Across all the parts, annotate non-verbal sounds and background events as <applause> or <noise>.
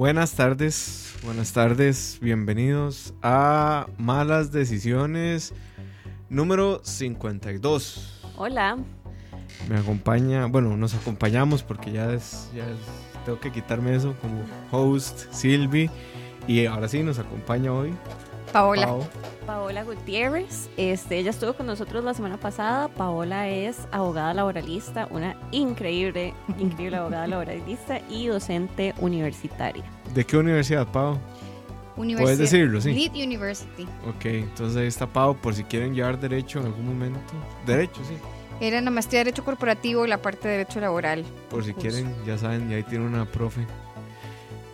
Buenas tardes, buenas tardes, bienvenidos a Malas Decisiones número 52. Hola. Me acompaña, bueno, nos acompañamos porque ya es, ya es, tengo que quitarme eso como host, Silvi, y ahora sí nos acompaña hoy. Paola. Pao. Paola Gutiérrez, este, ella estuvo con nosotros la semana pasada. Paola es abogada laboralista, una increíble, <laughs> increíble abogada laboralista y docente universitaria. ¿De qué universidad, Pau? Universidad- Puedes decirlo, sí. Lead University. Ok, entonces ahí está Pau por si quieren llevar derecho en algún momento. Derecho, sí. Era la maestría de Derecho Corporativo y la parte de Derecho Laboral. Por si Justo. quieren, ya saben, y ahí tiene una profe.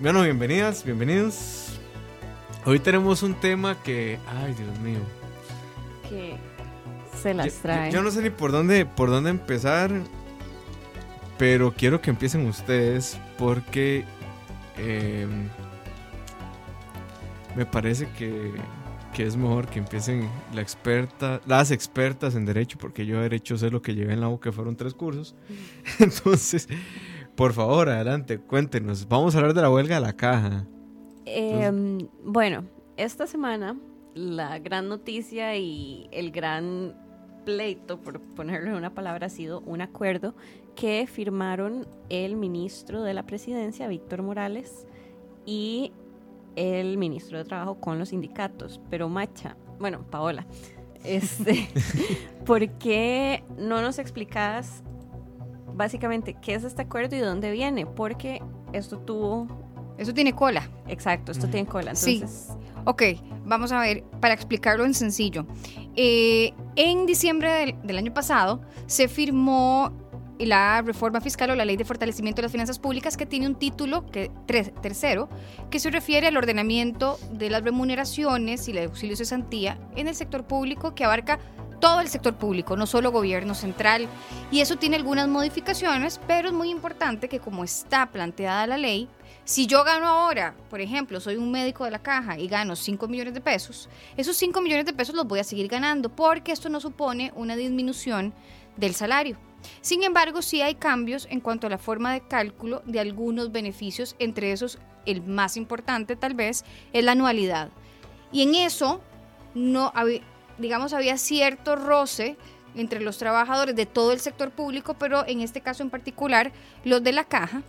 Bueno, bienvenidas, bienvenidos. Hoy tenemos un tema que, ay Dios mío, Que se las trae. Yo, yo no sé ni por dónde, por dónde empezar, pero quiero que empiecen ustedes porque eh, me parece que, que es mejor que empiecen la experta, las expertas en derecho, porque yo de derecho sé lo que llevé en la U, que fueron tres cursos. <laughs> Entonces, por favor, adelante, cuéntenos. Vamos a hablar de la huelga de la caja. Em, bueno, esta semana la gran noticia y el gran pleito, por ponerlo en una palabra, ha sido un acuerdo que firmaron el ministro de la presidencia, Víctor Morales, y el ministro de Trabajo con los sindicatos. Pero Macha, bueno, Paola, <laughs> este, ¿por qué no nos explicas básicamente qué es este acuerdo y de dónde viene? Porque esto tuvo, Eso tiene cola. exacto, esto tiene cola. Sí. Entonces, Ok, vamos a ver, para explicarlo en sencillo. Eh, en diciembre del, del año pasado se firmó la reforma fiscal o la ley de fortalecimiento de las finanzas públicas que tiene un título que, tres- tercero que se refiere al ordenamiento de las remuneraciones y la de auxilio cesantía en el sector público que abarca todo el sector público, no solo gobierno central. Y eso tiene algunas modificaciones, pero es muy importante que como está planteada la ley, si yo gano ahora, por ejemplo, soy un médico de la caja y gano 5 millones de pesos, esos 5 millones de pesos los voy a seguir ganando porque esto no supone una disminución del salario. Sin embargo, sí hay cambios en cuanto a la forma de cálculo de algunos beneficios, entre esos el más importante tal vez es la anualidad. Y en eso no digamos había cierto roce entre los trabajadores de todo el sector público, pero en este caso en particular los de la caja.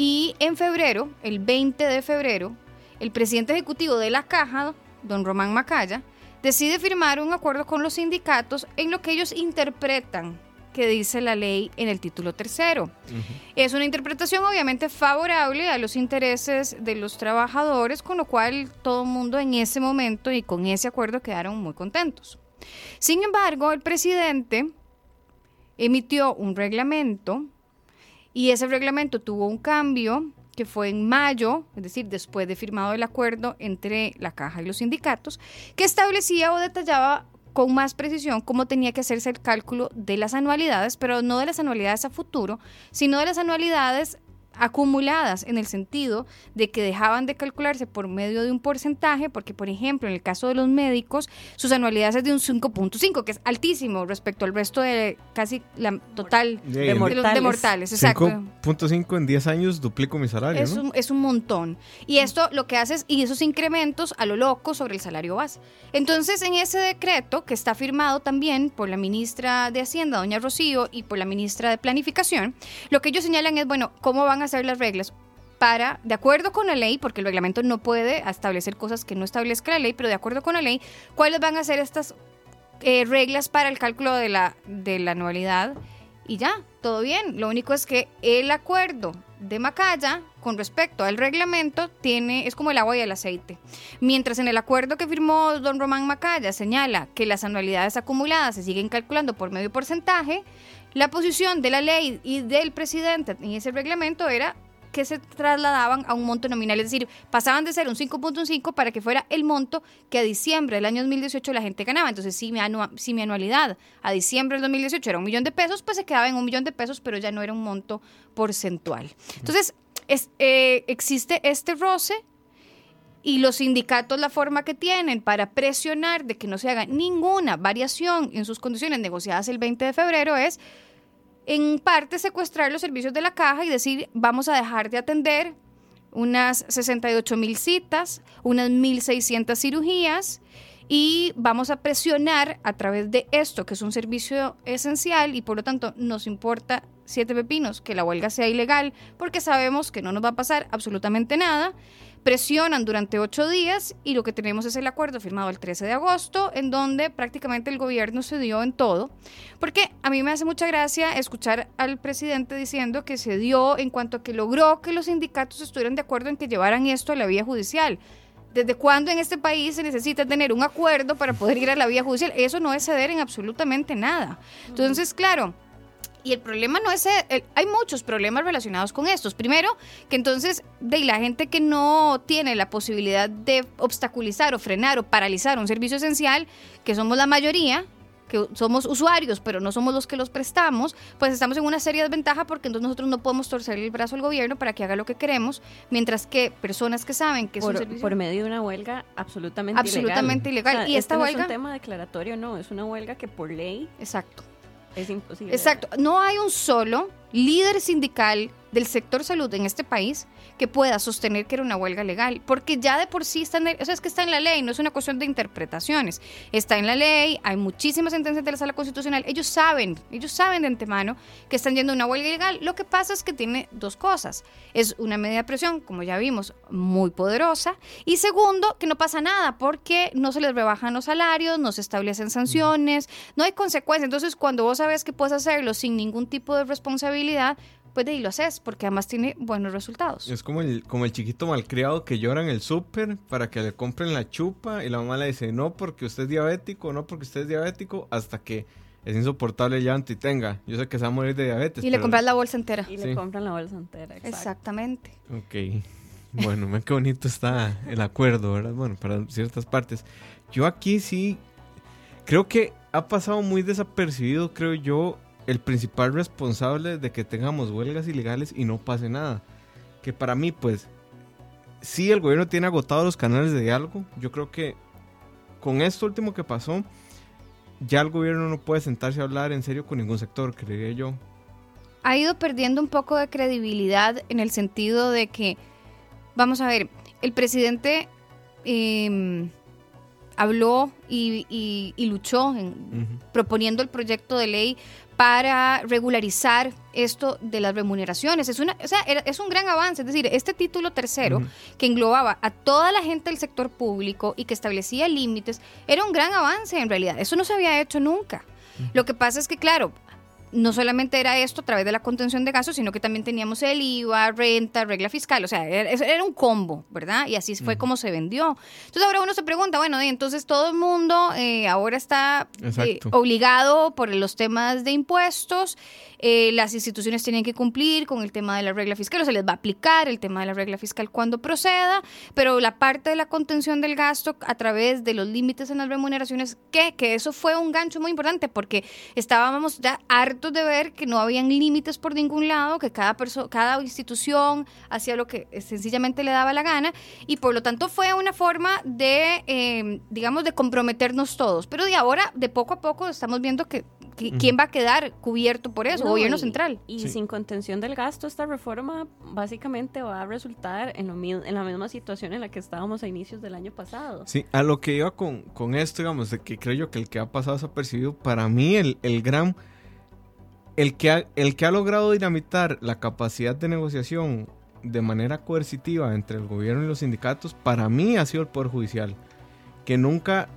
Y en febrero, el 20 de febrero, el presidente ejecutivo de la caja, don Román Macaya, decide firmar un acuerdo con los sindicatos en lo que ellos interpretan que dice la ley en el título tercero. Es una interpretación obviamente favorable a los intereses de los trabajadores, con lo cual todo el mundo en ese momento y con ese acuerdo quedaron muy contentos. Sin embargo, el presidente emitió un reglamento y ese reglamento tuvo un cambio que fue en mayo, es decir, después de firmado el acuerdo entre la caja y los sindicatos, que establecía o detallaba con más precisión cómo tenía que hacerse el cálculo de las anualidades, pero no de las anualidades a futuro, sino de las anualidades acumuladas en el sentido de que dejaban de calcularse por medio de un porcentaje, porque por ejemplo en el caso de los médicos, sus anualidades es de un 5.5, que es altísimo respecto al resto de casi la total De de, los- de mortales. mortales. Exacto. 5.5 en 10 años duplico mi salario, Es ¿no? un, es un montón. Y esto lo que hace es, y esos incrementos a lo loco sobre el salario base. Entonces, en ese decreto, que está firmado también por la ministra de Hacienda, doña Rocío, y por la ministra de Planificación, lo que ellos señalan es, bueno, cómo van a ser las reglas para, de acuerdo con la ley, porque el reglamento no puede establecer cosas que no establezca la ley, pero de acuerdo con la ley, cuáles van a ser estas eh, reglas para el cálculo de la, de la anualidad y ya, todo bien. Lo único es que el acuerdo de Macaya con respecto al reglamento tiene es como el agua y el aceite. Mientras en el acuerdo que firmó don Román Macaya señala que las anualidades acumuladas se siguen calculando por medio porcentaje, la posición de la ley y del presidente en ese reglamento era que se trasladaban a un monto nominal, es decir, pasaban de ser un 5.5 para que fuera el monto que a diciembre del año 2018 la gente ganaba. Entonces, si mi, anualidad a diciembre del 2018 era un millón de pesos, pues se quedaba en un millón de pesos, pero ya no era un monto porcentual. Entonces, es, eh, existe este roce y los sindicatos la forma que tienen para presionar de que no se haga ninguna variación en sus condiciones negociadas el 20 de febrero es en parte secuestrar los servicios de la caja y decir vamos a dejar de atender unas 68 mil citas, unas 1.600 cirugías y vamos a presionar a través de esto, que es un servicio esencial y por lo tanto nos importa siete pepinos que la huelga sea ilegal, porque sabemos que no nos va a pasar absolutamente nada presionan durante ocho días y lo que tenemos es el acuerdo firmado el 13 de agosto, en donde prácticamente el gobierno se dio en todo, porque a mí me hace mucha gracia escuchar al presidente diciendo que se dio en cuanto a que logró que los sindicatos estuvieran de acuerdo en que llevaran esto a la vía judicial. ¿Desde cuándo en este país se necesita tener un acuerdo para poder ir a la vía judicial? Eso no es ceder en absolutamente nada. Entonces, claro, y el problema no es, hay muchos problemas relacionados con estos. Primero, que entonces de la gente que no tiene la posibilidad de obstaculizar o frenar o paralizar un servicio esencial, que somos la mayoría, que somos usuarios, pero no somos los que los prestamos, pues estamos en una seria desventaja porque entonces nosotros no podemos torcer el brazo al gobierno para que haga lo que queremos, mientras que personas que saben que es por, un servicio... Por medio de una huelga absolutamente, absolutamente ilegal. y esta este huelga... No es un tema declaratorio, no, es una huelga que por ley... Exacto es imposible. Exacto. No hay un solo líder sindical del sector salud en este país que pueda sostener que era una huelga legal, porque ya de por sí está en, o sea, es que está en la ley, no es una cuestión de interpretaciones, está en la ley, hay muchísimas sentencias de la Sala Constitucional, ellos saben, ellos saben de antemano que están yendo a una huelga ilegal, lo que pasa es que tiene dos cosas, es una medida de presión, como ya vimos, muy poderosa, y segundo, que no pasa nada, porque no se les rebajan los salarios, no se establecen sanciones, no hay consecuencias, entonces cuando vos sabes que puedes hacerlo sin ningún tipo de responsabilidad, pues de ahí lo haces, porque además tiene buenos resultados. Es como el, como el chiquito malcriado que llora en el súper para que le compren la chupa y la mamá le dice, no porque usted es diabético, no porque usted es diabético, hasta que es insoportable el llanto y tenga. Yo sé que se va a morir de diabetes. Y le compras la bolsa entera. Y le compran la bolsa entera. Exactamente. Ok. Bueno, <laughs> qué bonito está el acuerdo, ¿verdad? Bueno, para ciertas partes. Yo aquí sí creo que ha pasado muy desapercibido, creo yo, el principal responsable de que tengamos huelgas ilegales y no pase nada. Que para mí, pues, si el gobierno tiene agotados los canales de diálogo. Yo creo que con esto último que pasó, ya el gobierno no puede sentarse a hablar en serio con ningún sector, creería yo. Ha ido perdiendo un poco de credibilidad en el sentido de que, vamos a ver, el presidente em, habló y, luchó proponiendo el proyecto de ley para regularizar esto de las remuneraciones. Es, una, o sea, es un gran avance, es decir, este título tercero que englobaba a toda la gente del sector público y que establecía límites, era un gran avance en realidad. Eso no se había hecho nunca. Lo que pasa es que, claro, no solamente era esto a través de la contención de gastos, sino que también teníamos el IVA, renta, regla fiscal, o sea, era, un combo, ¿verdad? Y así fue como se vendió. Entonces ahora uno se pregunta, bueno, entonces todo el mundo eh, ahora está eh, obligado por los temas de impuestos, eh, las instituciones tienen que cumplir con el tema de la regla fiscal, o se les va a aplicar el tema de la regla fiscal cuando proceda, pero la parte de la contención del gasto a través de los límites en las remuneraciones, ¿qué? Que eso fue un gancho muy importante porque estábamos ya hartos de ver que no habían límites por ningún lado, que cada, cada institución hacía lo que sencillamente le daba la gana y por lo tanto fue una forma de, eh, digamos, de comprometernos todos. Pero de ahora, de poco a poco, estamos viendo que ¿Quién va a quedar cubierto por eso? gobierno central. Y sin contención del gasto, esta reforma básicamente va a resultar en, lo, en la misma situación en la que estábamos a inicios del año pasado. Sí, a lo que iba con, con esto, digamos, de que creo yo que el que ha pasado desapercibido, para mí el, el gran... El que, ha, el que ha logrado dinamitar la capacidad de negociación de manera coercitiva entre el gobierno y los sindicatos, para mí ha sido el Poder Judicial, que nunca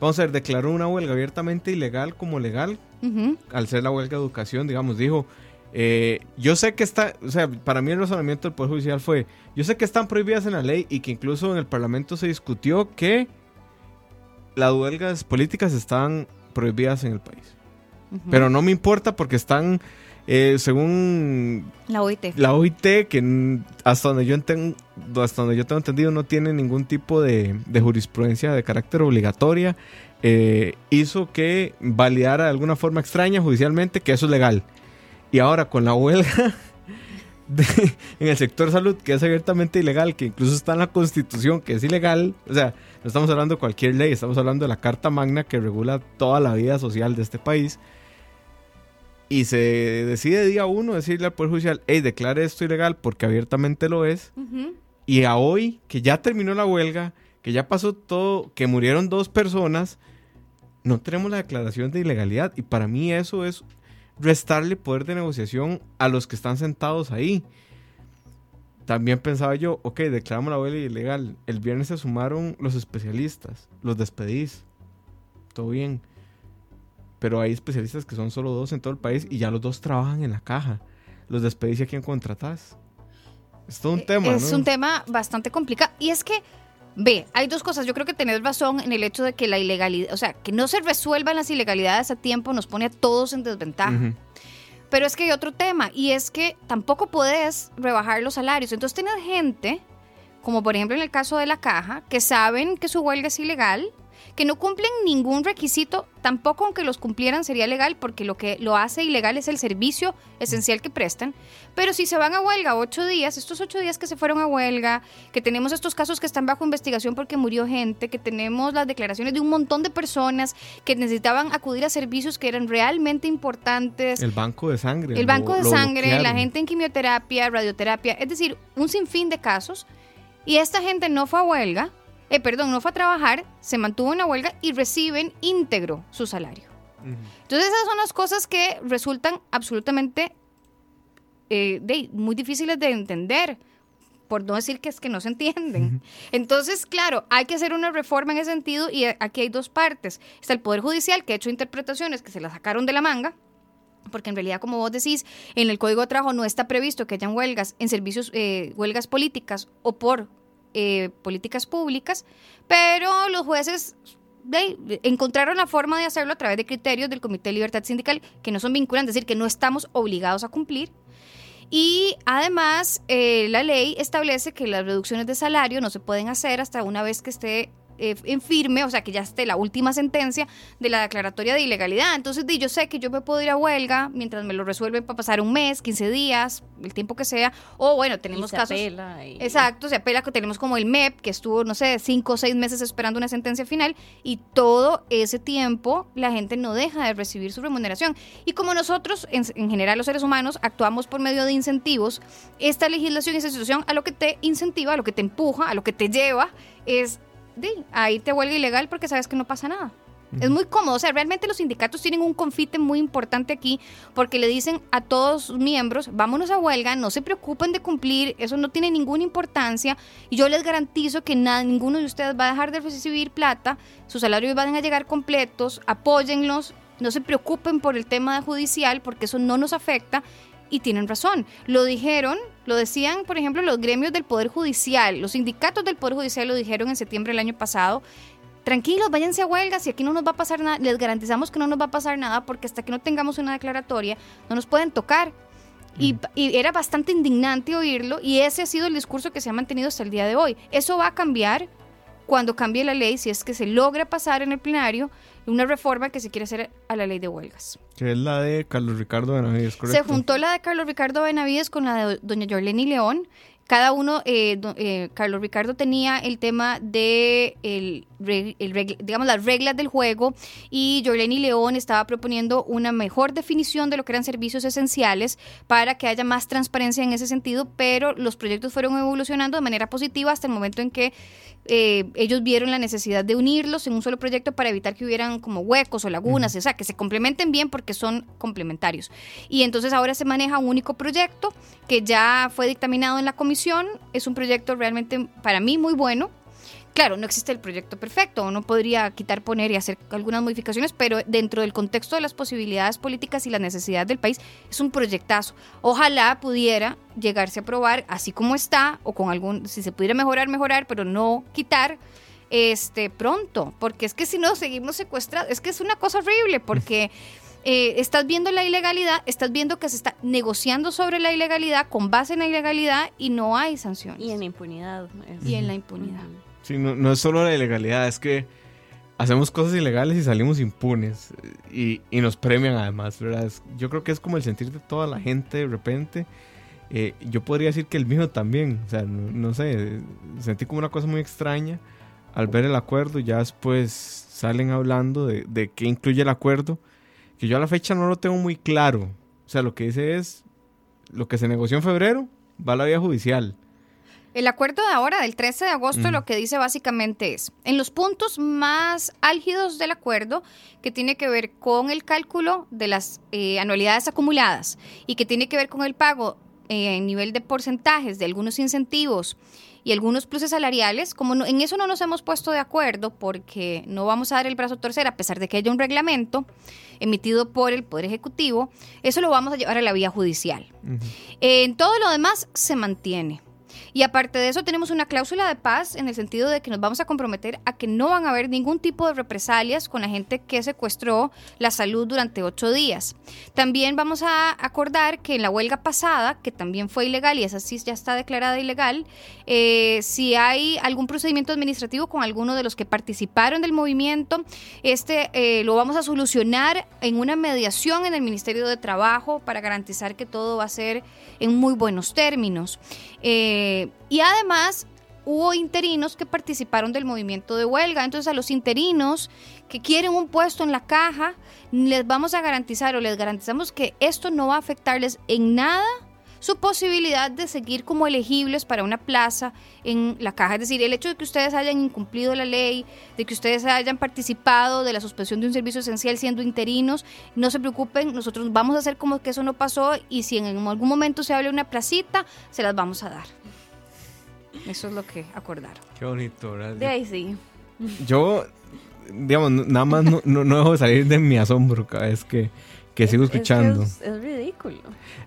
vamos a ver, declaró una huelga abiertamente ilegal como legal al ser la huelga de educación, digamos, dijo, eh, yo sé que está, o sea, para mí el razonamiento del Poder Judicial fue, yo sé que están prohibidas en la ley y que incluso en el Parlamento se discutió que las huelgas políticas estaban prohibidas en el país. Pero no me importa porque están, eh, según La OIT. la OIT, que hasta donde yo enten- hasta donde yo tengo entendido no tiene ningún tipo de, de jurisprudencia de carácter obligatoria, eh, hizo que validara de alguna forma extraña judicialmente que eso es legal. Y ahora con la huelga <laughs> de- en el sector salud, que es abiertamente ilegal, que incluso está en la constitución, que es ilegal, o sea, no estamos hablando de cualquier ley, estamos hablando de la Carta Magna que regula toda la vida social de este país. Y se decide día uno decirle al Poder Judicial, hey, declare esto ilegal porque abiertamente lo es. Y a hoy, que ya terminó la huelga, que ya pasó todo, que murieron dos personas, no tenemos la declaración de ilegalidad. Y para mí eso es restarle poder de negociación a los que están sentados ahí. También pensaba yo, ok, declaramos la huelga ilegal. El viernes se sumaron los especialistas, los despedís. Todo bien. Pero hay especialistas que son solo dos en todo el país y ya los dos trabajan en la caja. Los despedís y a quién contratás. Es todo un tema, Eh, Es ¿no? un tema bastante complicado. Y es que, ve, hay dos cosas. Yo creo que tenés razón en el hecho de que la ilegalidad, o sea, que no se resuelvan las ilegalidades a tiempo nos pone a todos en desventaja. Ujú. Pero es que hay otro tema y es que tampoco puedes rebajar los salarios. Entonces tienes gente, como por ejemplo en el caso de la caja, que saben que su huelga es ilegal, que no cumplen ningún requisito, tampoco aunque los cumplieran sería legal, porque lo que lo hace ilegal es el servicio esencial que prestan. Pero si se van a huelga ocho días, estos ocho días que se fueron a huelga, que tenemos estos casos que están bajo investigación porque murió gente, que tenemos las declaraciones de un montón de personas que necesitaban acudir a servicios que eran realmente importantes, El banco de sangre. el lo- banco de sangre, la gente en quimioterapia, radioterapia, es decir, un sinfín de casos. Y esta gente no fue a huelga, eh, perdón, no fue a trabajar, se mantuvo en la huelga y reciben íntegro su salario. Entonces esas son las cosas que resultan absolutamente eh, de- muy difíciles de entender, por no decir que es que no se entienden. Entonces, claro, hay que hacer una reforma en ese sentido y aquí hay dos partes. Está el Poder Judicial que ha hecho interpretaciones que se las sacaron de la manga, porque en realidad, como vos decís, en el Código de Trabajo no está previsto que hayan huelgas en servicios, eh, huelgas políticas o por eh, políticas públicas, pero los jueces encontraron la forma de hacerlo a través de criterios del Comité de Libertad Sindical que no son vinculantes, es decir, que no estamos obligados a cumplir. Y además, eh, la ley establece que las reducciones de salario no se pueden hacer hasta una vez que esté eh, en firme, o sea, que ya esté la última sentencia de la declaratoria de ilegalidad. Entonces, di, yo sé que yo me puedo ir a huelga mientras me lo resuelven para pasar un mes, 15 días, el tiempo que sea. O bueno, tenemos Y se casos... apela y- Exacto, se apela que tenemos como el MEP, que estuvo, no sé, cinco o seis meses esperando una sentencia final, y todo ese tiempo la gente no deja de recibir su remuneración. Y como nosotros, en, en general los seres humanos, actuamos por medio de incentivos, esta legislación y esta situación a lo que te incentiva, a lo que te empuja, a lo que te lleva, es de ahí te huelga ilegal porque sabes que no pasa nada. Es muy cómodo, o sea, realmente los sindicatos tienen un confite muy importante aquí porque le dicen a todos sus miembros, vámonos a huelga, no se preocupen de cumplir, eso no tiene ninguna importancia y yo les garantizo que nada, ninguno de ustedes va a dejar de recibir plata, sus salarios van a llegar completos, apóyenlos, no se preocupen por el tema judicial porque eso no nos afecta y tienen razón. Lo dijeron, lo decían, por ejemplo, los gremios del Poder Judicial, los sindicatos del Poder Judicial lo dijeron en septiembre del año pasado. Tranquilos, váyanse a huelgas y aquí no nos va a pasar nada. Les garantizamos que no nos va a pasar nada porque hasta que no tengamos una declaratoria no nos pueden tocar. Y, y era bastante indignante oírlo y ese ha sido el discurso que se ha mantenido hasta el día de hoy. Eso va a cambiar cuando cambie la ley, si es que se logra pasar en el plenario una reforma que se quiere hacer a la ley de huelgas. Que es la de Carlos Ricardo Benavides, ¿correcto? Se juntó la de Carlos Ricardo Benavides con la de doña Yorleni León. Cada uno, eh, eh, Carlos Ricardo tenía el tema de, el, el digamos, las reglas del juego y Yorleni León estaba proponiendo una mejor definición de lo que eran servicios esenciales para que haya más transparencia en ese sentido, pero los proyectos fueron evolucionando de manera positiva hasta el momento en que eh, ellos vieron la necesidad de unirlos en un solo proyecto para evitar que hubieran como huecos o lagunas, o sea, que se complementen bien porque son complementarios. Y entonces ahora se maneja un único proyecto que ya fue dictaminado en la comisión, es un proyecto realmente para mí muy bueno Claro, no existe el proyecto perfecto, uno podría quitar, poner y hacer algunas modificaciones, pero dentro del contexto de las posibilidades políticas y las necesidades del país, es un proyectazo. Ojalá pudiera llegarse a aprobar así como está, o con algún, si se pudiera mejorar, mejorar, pero no quitar este pronto, porque es que si no seguimos secuestrados, es que es una cosa horrible, porque <laughs> eh, estás viendo la ilegalidad, estás viendo que se está negociando sobre la ilegalidad con base en la ilegalidad y no hay sanciones. Y en la impunidad. Y en la impunidad. Sí, no, no es solo la ilegalidad, es que hacemos cosas ilegales y salimos impunes. Y, y nos premian además, ¿verdad? Es- yo creo que es como el sentir de toda la gente de repente. Eh, yo podría decir que el mío también. O sea, no, no sé, sentí como una cosa muy extraña al ver el acuerdo. Ya después salen hablando de, de qué incluye el acuerdo. Que yo a la fecha no lo tengo muy claro. O sea, lo que dice es, lo que se negoció en febrero va a la vía judicial. El acuerdo de ahora, del 13 de agosto, Ujú. lo que dice básicamente es, en los puntos más álgidos del acuerdo, que tiene que ver con el cálculo de las eh, anualidades acumuladas y que tiene que ver con el pago eh, en nivel de porcentajes de algunos incentivos y algunos pluses salariales, como no- en eso no nos hemos puesto de acuerdo porque no vamos a dar el brazo a torcer a pesar de que haya un reglamento emitido por el Poder Ejecutivo, eso lo vamos a llevar a la vía judicial. Ujú. En todo lo demás se mantiene. Y aparte de eso tenemos una cláusula de paz en el sentido de que nos vamos a comprometer a que no van a haber ningún tipo de represalias con la gente que secuestró la salud durante ocho días. También vamos a acordar que en la huelga pasada, que también fue ilegal y esa sí ya está declarada ilegal, eh, si hay algún procedimiento administrativo con alguno de los que participaron del movimiento, este eh, lo vamos a solucionar en una mediación en el Ministerio de Trabajo para garantizar que todo va a ser en muy buenos términos. Eh, y además hubo interinos que participaron del movimiento de huelga. Entonces a los interinos que quieren un puesto en la caja, les vamos a garantizar o les garantizamos que esto no va a afectarles en nada su posibilidad de seguir como elegibles para una plaza en la caja. Es decir, el hecho de que ustedes hayan incumplido la ley, de que ustedes hayan participado de la suspensión de un servicio esencial siendo interinos, no se preocupen, nosotros vamos a hacer como que eso no pasó y si en algún momento se hable una placita, se las vamos a dar. Eso es lo que acordaron. Qué bonito, ¿verdad? De ahí sí. Yo, digamos, nada más no, no, no dejo de salir de mi asombro cada vez que, que sigo Es que escuchando. Es, es ridículo.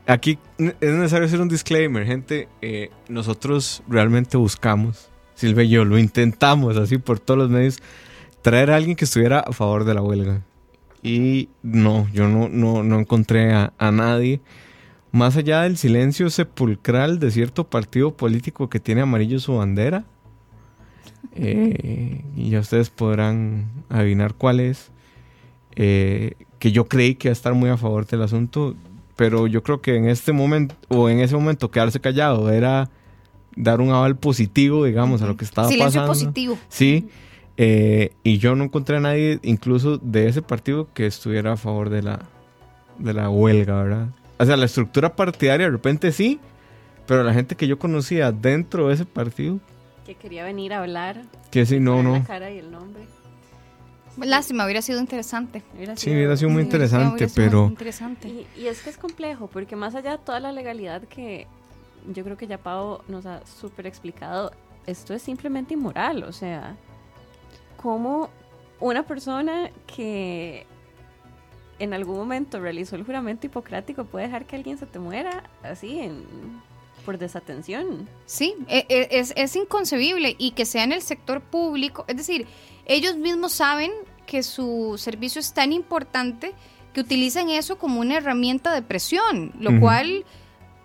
Aquí es necesario hacer un disclaimer, gente. eh, nosotros realmente buscamos, Silvia y yo, lo intentamos así por todos los medios, traer a alguien que estuviera a favor de la huelga. Y no, yo no, no, no encontré a, a nadie. Más allá del silencio sepulcral de cierto partido político que tiene amarillo su bandera. eh, y ya ustedes podrán adivinar cuál es. eh, que yo creí que iba a estar muy a favor del asunto pero yo creo que en este momento o en ese momento quedarse callado era dar un aval positivo, digamos, a lo que estaba Silencio pasando. positivo. Sí, eh, y yo no encontré a nadie, incluso de ese partido, que estuviera a favor de la, de la huelga, ¿verdad? O sea, la estructura partidaria de repente sí, pero la gente que yo conocía dentro de ese partido, Que quería venir a hablar. que sí, no, no. La cara y el nombre. Lástima, hubiera sido interesante. Hubiera Sí, hubiera sido muy Sí, hubiera interesante, sido muy pero interesante. Y, y es que es complejo, porque más allá de toda la legalidad que yo creo que ya Pau nos ha súper explicado, esto es simplemente inmoral. O sea, como una persona que en algún momento realizó el juramento hipocrático puede dejar que alguien se te muera así en, por desatención. Sí, e- e- es, es inconcebible y que sea en el sector público. Es decir, ellos mismos saben que su servicio es tan importante que utilizan eso como una herramienta de presión, lo cual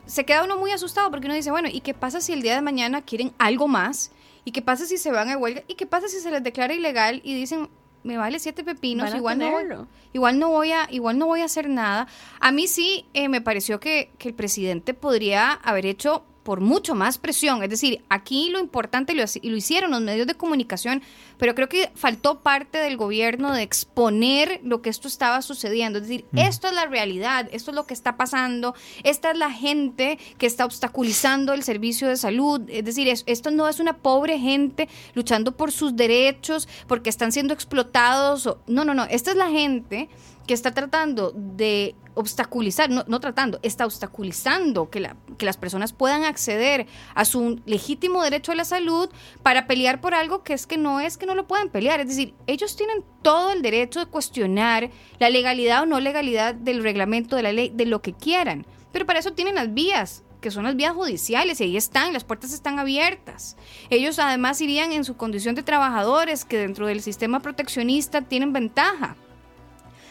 se queda uno muy asustado porque uno dice, bueno, ¿y qué pasa si el día de mañana quieren algo más? ¿Y qué pasa si se van a huelga? ¿Y qué pasa si se les declara ilegal y dicen, me vale siete pepinos, igual no, igual no voy a igual no voy a hacer nada. A mí sí eh, me pareció que, que el presidente podría haber hecho por mucho más presión. Es decir aquí lo importante lo, lo hicieron los medios de comunicación pero creo que faltó parte del gobierno de exponer lo que esto estaba sucediendo. Es decir esto es la realidad esto es lo que está pasando esta es la gente que está obstaculizando el servicio de salud. Es decir es- esto no es una pobre gente luchando por sus derechos porque están siendo explotados o- no no no esta es la gente que está tratando de obstaculizar, no, no tratando, está obstaculizando que, la, que las personas puedan acceder a su legítimo derecho a la salud para pelear por algo que es que no es que no lo puedan pelear. Es decir, ellos tienen todo el derecho de cuestionar la legalidad o no legalidad del reglamento de la ley, de lo que quieran. Pero para eso tienen las vías que son las vías judiciales, y ahí están, las puertas están abiertas. Ellos además irían en su condición de trabajadores, que dentro del sistema proteccionista tienen ventaja.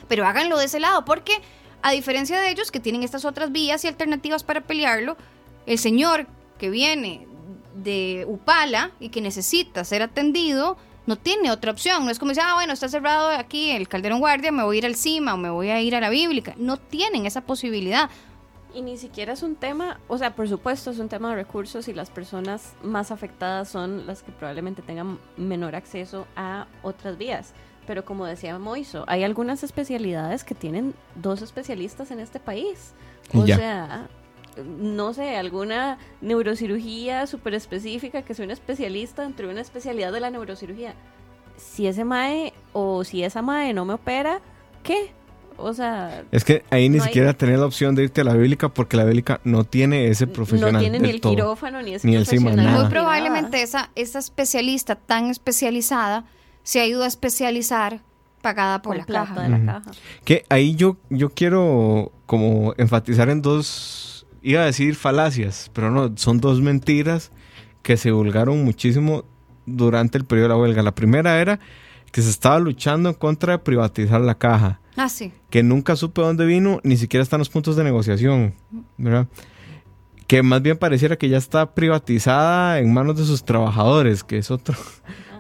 Pero háganlo de ese lado, porque a diferencia de ellos que tienen estas otras vías y alternativas para pelearlo, el señor que viene de Upala y que necesita ser atendido, no tiene otra opción. No es como decir, ah, bueno, está cerrado aquí el Calderón Guardia, me voy a ir al CIMA o me voy a ir a la Bíblica. No tienen esa posibilidad. Y ni siquiera es un tema, o sea, por supuesto es un tema de recursos y las personas más afectadas son las que probablemente tengan menor acceso a otras vías. Pero como decía Moiso, hay algunas especialidades que tienen dos especialistas en este país. O sea, no sé, alguna neurocirugía súper específica que soy un especialista dentro de una especialidad de la neurocirugía. Si ese MAE o si esa MAE no me opera, ¿qué? O sea. Es que ahí ni siquiera tenés la opción de irte a la bíblica porque la bíblica no tiene ese profesional. No tiene ni el quirófano ni ese ni el Muy probablemente esa, esa especialista tan especializada se ha ido a especializar pagada por la, caja. De la caja. Que ahí yo, yo quiero como enfatizar en dos, iba a decir falacias, pero no, son dos mentiras que se vulgaron muchísimo durante el periodo de la huelga. La primera era que se estaba luchando en contra de privatizar la caja. Ah, sí. Que nunca supe dónde vino, ni siquiera están los puntos de negociación, ¿verdad? Que más bien pareciera que ya está privatizada en manos de sus trabajadores, que es otro,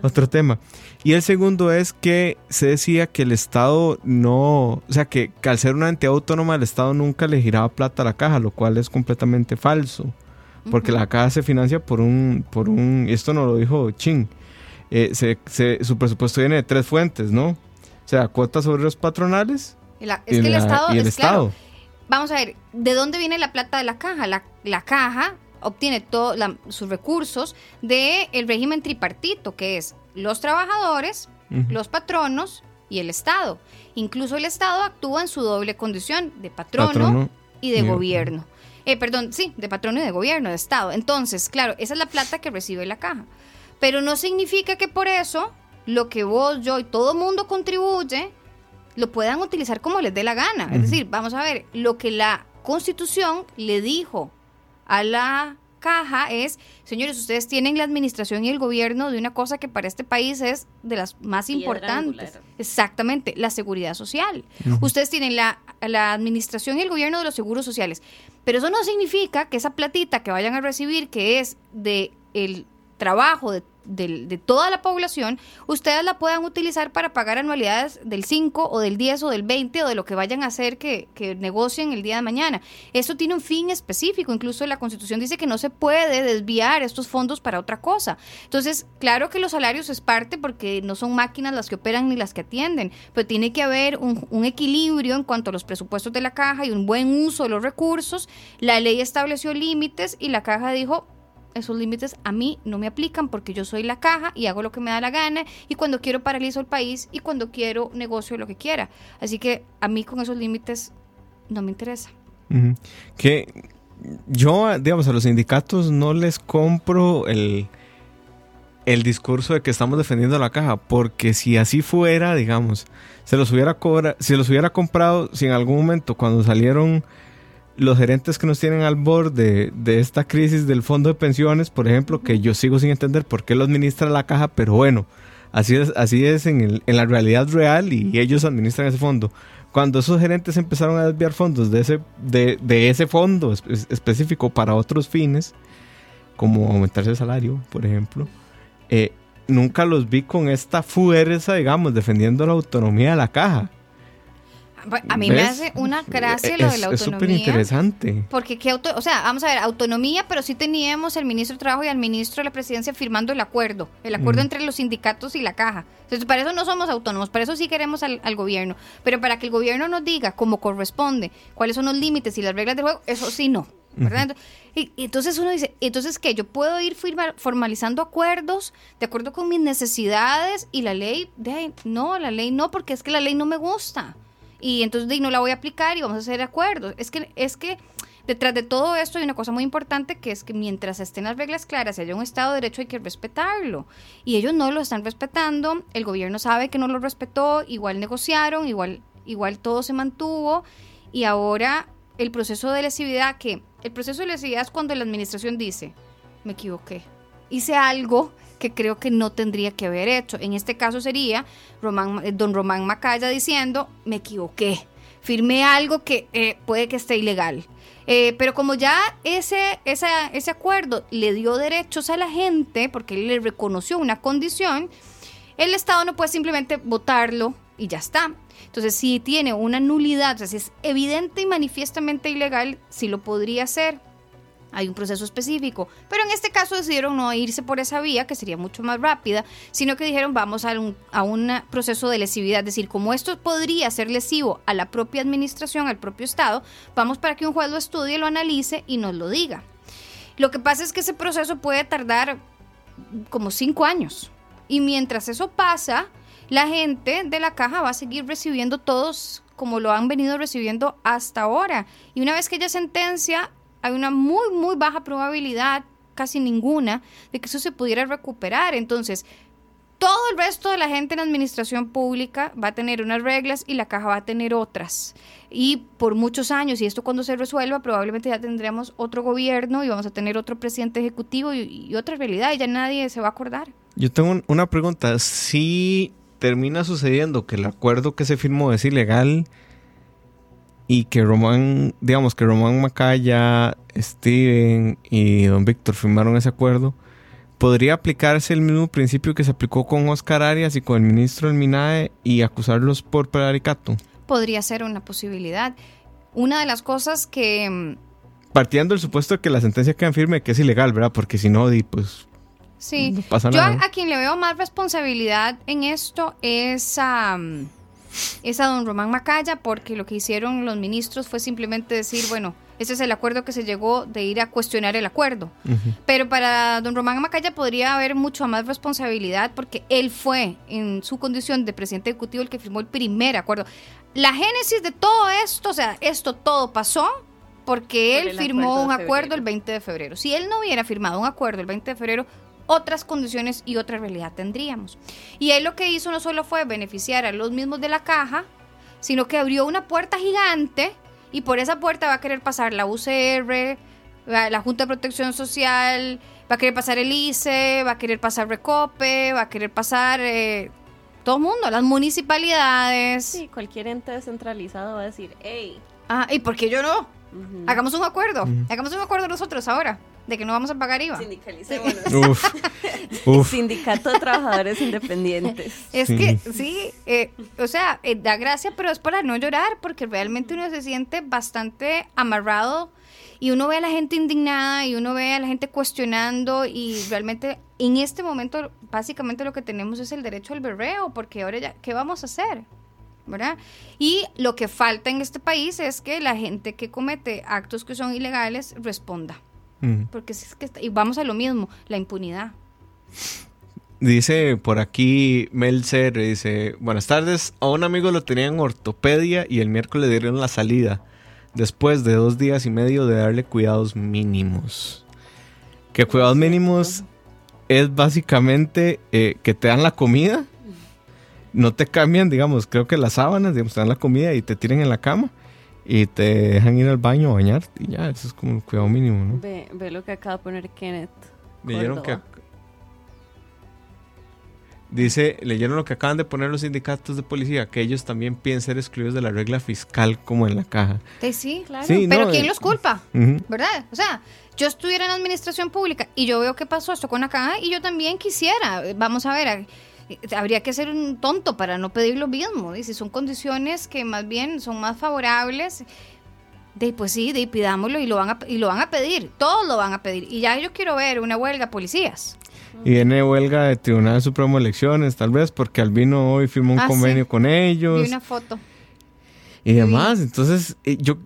otro tema. Y el segundo es que se decía que el Estado no, o sea, que, al ser una entidad autónoma el Estado nunca le giraba plata a la caja, lo cual es completamente falso. Porque la caja se financia por un, por un, esto no lo dijo Ching, eh, su presupuesto viene de tres fuentes, ¿no? O sea, cuotas sobre los patronales. es que el Estado, y el Estado. Vamos a ver, ¿de dónde viene la plata de la caja? La, la caja obtiene todos sus recursos del el régimen tripartito, que es los trabajadores, los patronos y el Estado. Incluso el Estado actúa en su doble condición de patrono, y de gobierno. Eh, perdón, sí, de patrono y de gobierno, de Estado. Entonces, claro, esa es la plata que recibe la caja. Pero no significa que por eso lo que vos, yo y todo mundo contribuye lo puedan utilizar como les dé la gana. Es decir, vamos a ver, lo que la Constitución le dijo a la caja es, señores, ustedes tienen la administración y el gobierno de una cosa que para este país es de las más importantes. Exactamente, la seguridad social. Ustedes tienen la, la administración y el gobierno de los seguros sociales. Pero eso no significa que esa platita que vayan a recibir, que es de el trabajo de de, toda la población, ustedes la puedan utilizar para pagar anualidades del 5 o del 10 o del 20 o de lo que vayan a hacer que, que negocien el día de mañana. Esto tiene un fin específico, incluso la Constitución dice que no se puede desviar estos fondos para otra cosa. Entonces, claro que los salarios es parte porque no son máquinas las que operan ni las que atienden, pero tiene que haber un equilibrio en cuanto a los presupuestos de la caja y un buen uso de los recursos. La ley estableció límites y la caja dijo, esos límites a mí no me aplican porque yo soy la caja y hago lo que me da la gana y cuando quiero paralizo el país y cuando quiero negocio lo que quiera. Así que a mí con esos límites no me interesa. Que yo, digamos, a los sindicatos no les compro el, el discurso de que estamos defendiendo la caja, porque si así fuera, digamos, se los hubiera cobra, si los hubiera comprado, si en algún momento cuando salieron los gerentes que nos tienen al borde de, esta crisis del fondo de pensiones, por ejemplo, que yo sigo sin entender por qué lo administra la caja, pero bueno, así es, así es en, la realidad real y ellos administran ese fondo. Cuando esos gerentes empezaron a desviar fondos de ese, de, ese fondo específico para otros fines, como aumentarse el salario, por ejemplo, eh, nunca los vi con esta fuerza, digamos, defendiendo la autonomía de la caja. A mí me hace una gracia lo de la autonomía. Es súper interesante. Porque, ¿qué auto, o sea, vamos a ver, autonomía, pero sí teníamos el ministro de Trabajo y al ministro de la Presidencia firmando el acuerdo, el acuerdo entre los sindicatos y la caja. Entonces, para eso no somos autónomos, para eso sí queremos al, gobierno. Pero para que el gobierno nos diga cómo corresponde, cuáles son los límites y las reglas del juego, eso sí no. ¿verdad? y, entonces uno dice, entonces que yo puedo ir formalizando acuerdos de acuerdo con mis necesidades y la ley, de, no, la ley no, porque es que la ley no me gusta y entonces no la voy a aplicar y vamos a hacer acuerdos. Es que, es que detrás de todo esto hay una cosa muy importante que es que mientras estén las reglas claras y haya un Estado de Derecho hay que respetarlo. Y ellos no lo están respetando, el gobierno sabe que no lo respetó, igual negociaron, igual, igual todo se mantuvo y ahora el proceso de lesividad, que el proceso de lesividad es cuando la administración dice, me equivoqué, hice algo que creo que no tendría que haber hecho. En este caso sería Román, eh, don Román Macaya diciendo, me equivoqué, firmé algo que eh, puede que esté ilegal. Eh, pero como ya ese, ese acuerdo le dio derechos a la gente, porque él le reconoció una condición, el Estado no puede simplemente votarlo y ya está. Entonces, si tiene una nulidad, o sea, si es evidente y manifiestamente ilegal, sí lo podría hacer hay un proceso específico. Pero en este caso decidieron no irse por esa vía, que sería mucho más rápida, sino que dijeron vamos a un, a un proceso de lesividad. Es decir, como esto podría ser lesivo a la propia administración, al propio Estado, vamos para que un juez lo estudie, lo analice y nos lo diga. Lo que pasa es que ese proceso puede tardar como cinco años. Y mientras eso pasa, la gente de la caja va a seguir recibiendo todos como lo han venido recibiendo hasta ahora. Y una vez que haya sentencia, hay una muy, muy baja probabilidad, casi ninguna, de que eso se pudiera recuperar. Entonces, todo el resto de la gente en la administración pública va a tener unas reglas y la caja va a tener otras. Y por muchos años, y esto cuando se resuelva, probablemente ya tendremos otro gobierno y vamos a tener otro presidente ejecutivo y, otra realidad y ya nadie se va a acordar. Yo tengo una pregunta. Si termina sucediendo que el acuerdo que se firmó es ilegal, y que Román, digamos que Román Macaya, Steven y Don Víctor firmaron ese acuerdo, ¿podría aplicarse el mismo principio que se aplicó con Oscar Arias y con el ministro del MINAE y acusarlos por prevaricato? Podría ser una posibilidad. Una de las cosas que... Mm, Partiendo del supuesto de que la sentencia queda firme, que es ilegal, ¿verdad? Porque si no, pues... Sí, no pasa yo a, quien le veo más responsabilidad en esto es a es a don Román Macaya porque lo que hicieron los ministros fue simplemente decir, bueno, ese es el acuerdo que se llegó de ir a cuestionar el acuerdo. Pero para don Román Macaya podría haber mucho más responsabilidad porque él fue en su condición de presidente ejecutivo el que firmó el primer acuerdo. La génesis de todo esto, o sea, esto todo pasó porque él firmó un acuerdo el 20 de febrero. Si él no hubiera firmado un acuerdo el 20 de febrero, otras condiciones y otra realidad tendríamos. Y él lo que hizo no solo fue beneficiar a los mismos de la caja, sino que abrió una puerta gigante y por esa puerta va a querer pasar la UCR, la Junta de Protección Social, va a querer pasar el ICE, va a querer pasar Recope, va a querer pasar eh, todo el mundo, las municipalidades. Sí, cualquier ente descentralizado va a decir, hey. Ah, ¿y por qué yo no? Hagamos un acuerdo. Hagamos un acuerdo nosotros ahora de que no vamos a pagar IVA. Sindicalicémonos. <laughs> Sindicato de Trabajadores Independientes. Es que sí, eh, o sea, eh, da gracia, pero es para no llorar, porque realmente uno se siente bastante amarrado y uno ve a la gente indignada y uno ve a la gente cuestionando y realmente en este momento básicamente lo que tenemos es el derecho al berreo, porque ahora ya, ¿qué vamos a hacer? ¿verdad? Y lo que falta en este país es que la gente que comete actos que son ilegales responda. Porque es que y vamos a lo mismo, la impunidad. Dice por aquí Melzer, dice, buenas tardes, a un amigo lo tenía en ortopedia y el miércoles le dieron la salida, después de dos días y medio de darle cuidados mínimos. Que cuidados mínimos es básicamente eh, que te dan la comida, no te cambian, digamos, creo que las sábanas, digamos, te dan la comida y te tiran en la cama y te dejan ir al baño a bañarte y ya, eso es como un cuidado mínimo, ¿no? Ve, ve lo que acaba de poner Kenneth. Leyeron que Dice, leyeron lo que acaban de poner los sindicatos de policía, que ellos también piensan ser excluidos de la regla fiscal como en la caja. Sí, claro. Pero ¿quién eh, los culpa? ¿Verdad? O sea, yo estuviera en administración pública y yo veo que pasó esto con la caja y yo también quisiera, vamos a ver, habría que ser un tonto para no pedir lo mismo. Y si son condiciones que más bien son más favorables, de, pues sí, de, pidámoslo y lo, van a, y lo van a pedir. Todos lo van a pedir. Y ya yo quiero ver una huelga policías. Y viene huelga de Tribunal Supremo de Elecciones, tal vez, porque Albino hoy firmó un ah, convenio con ellos. Y una foto. Y demás. Entonces, yo.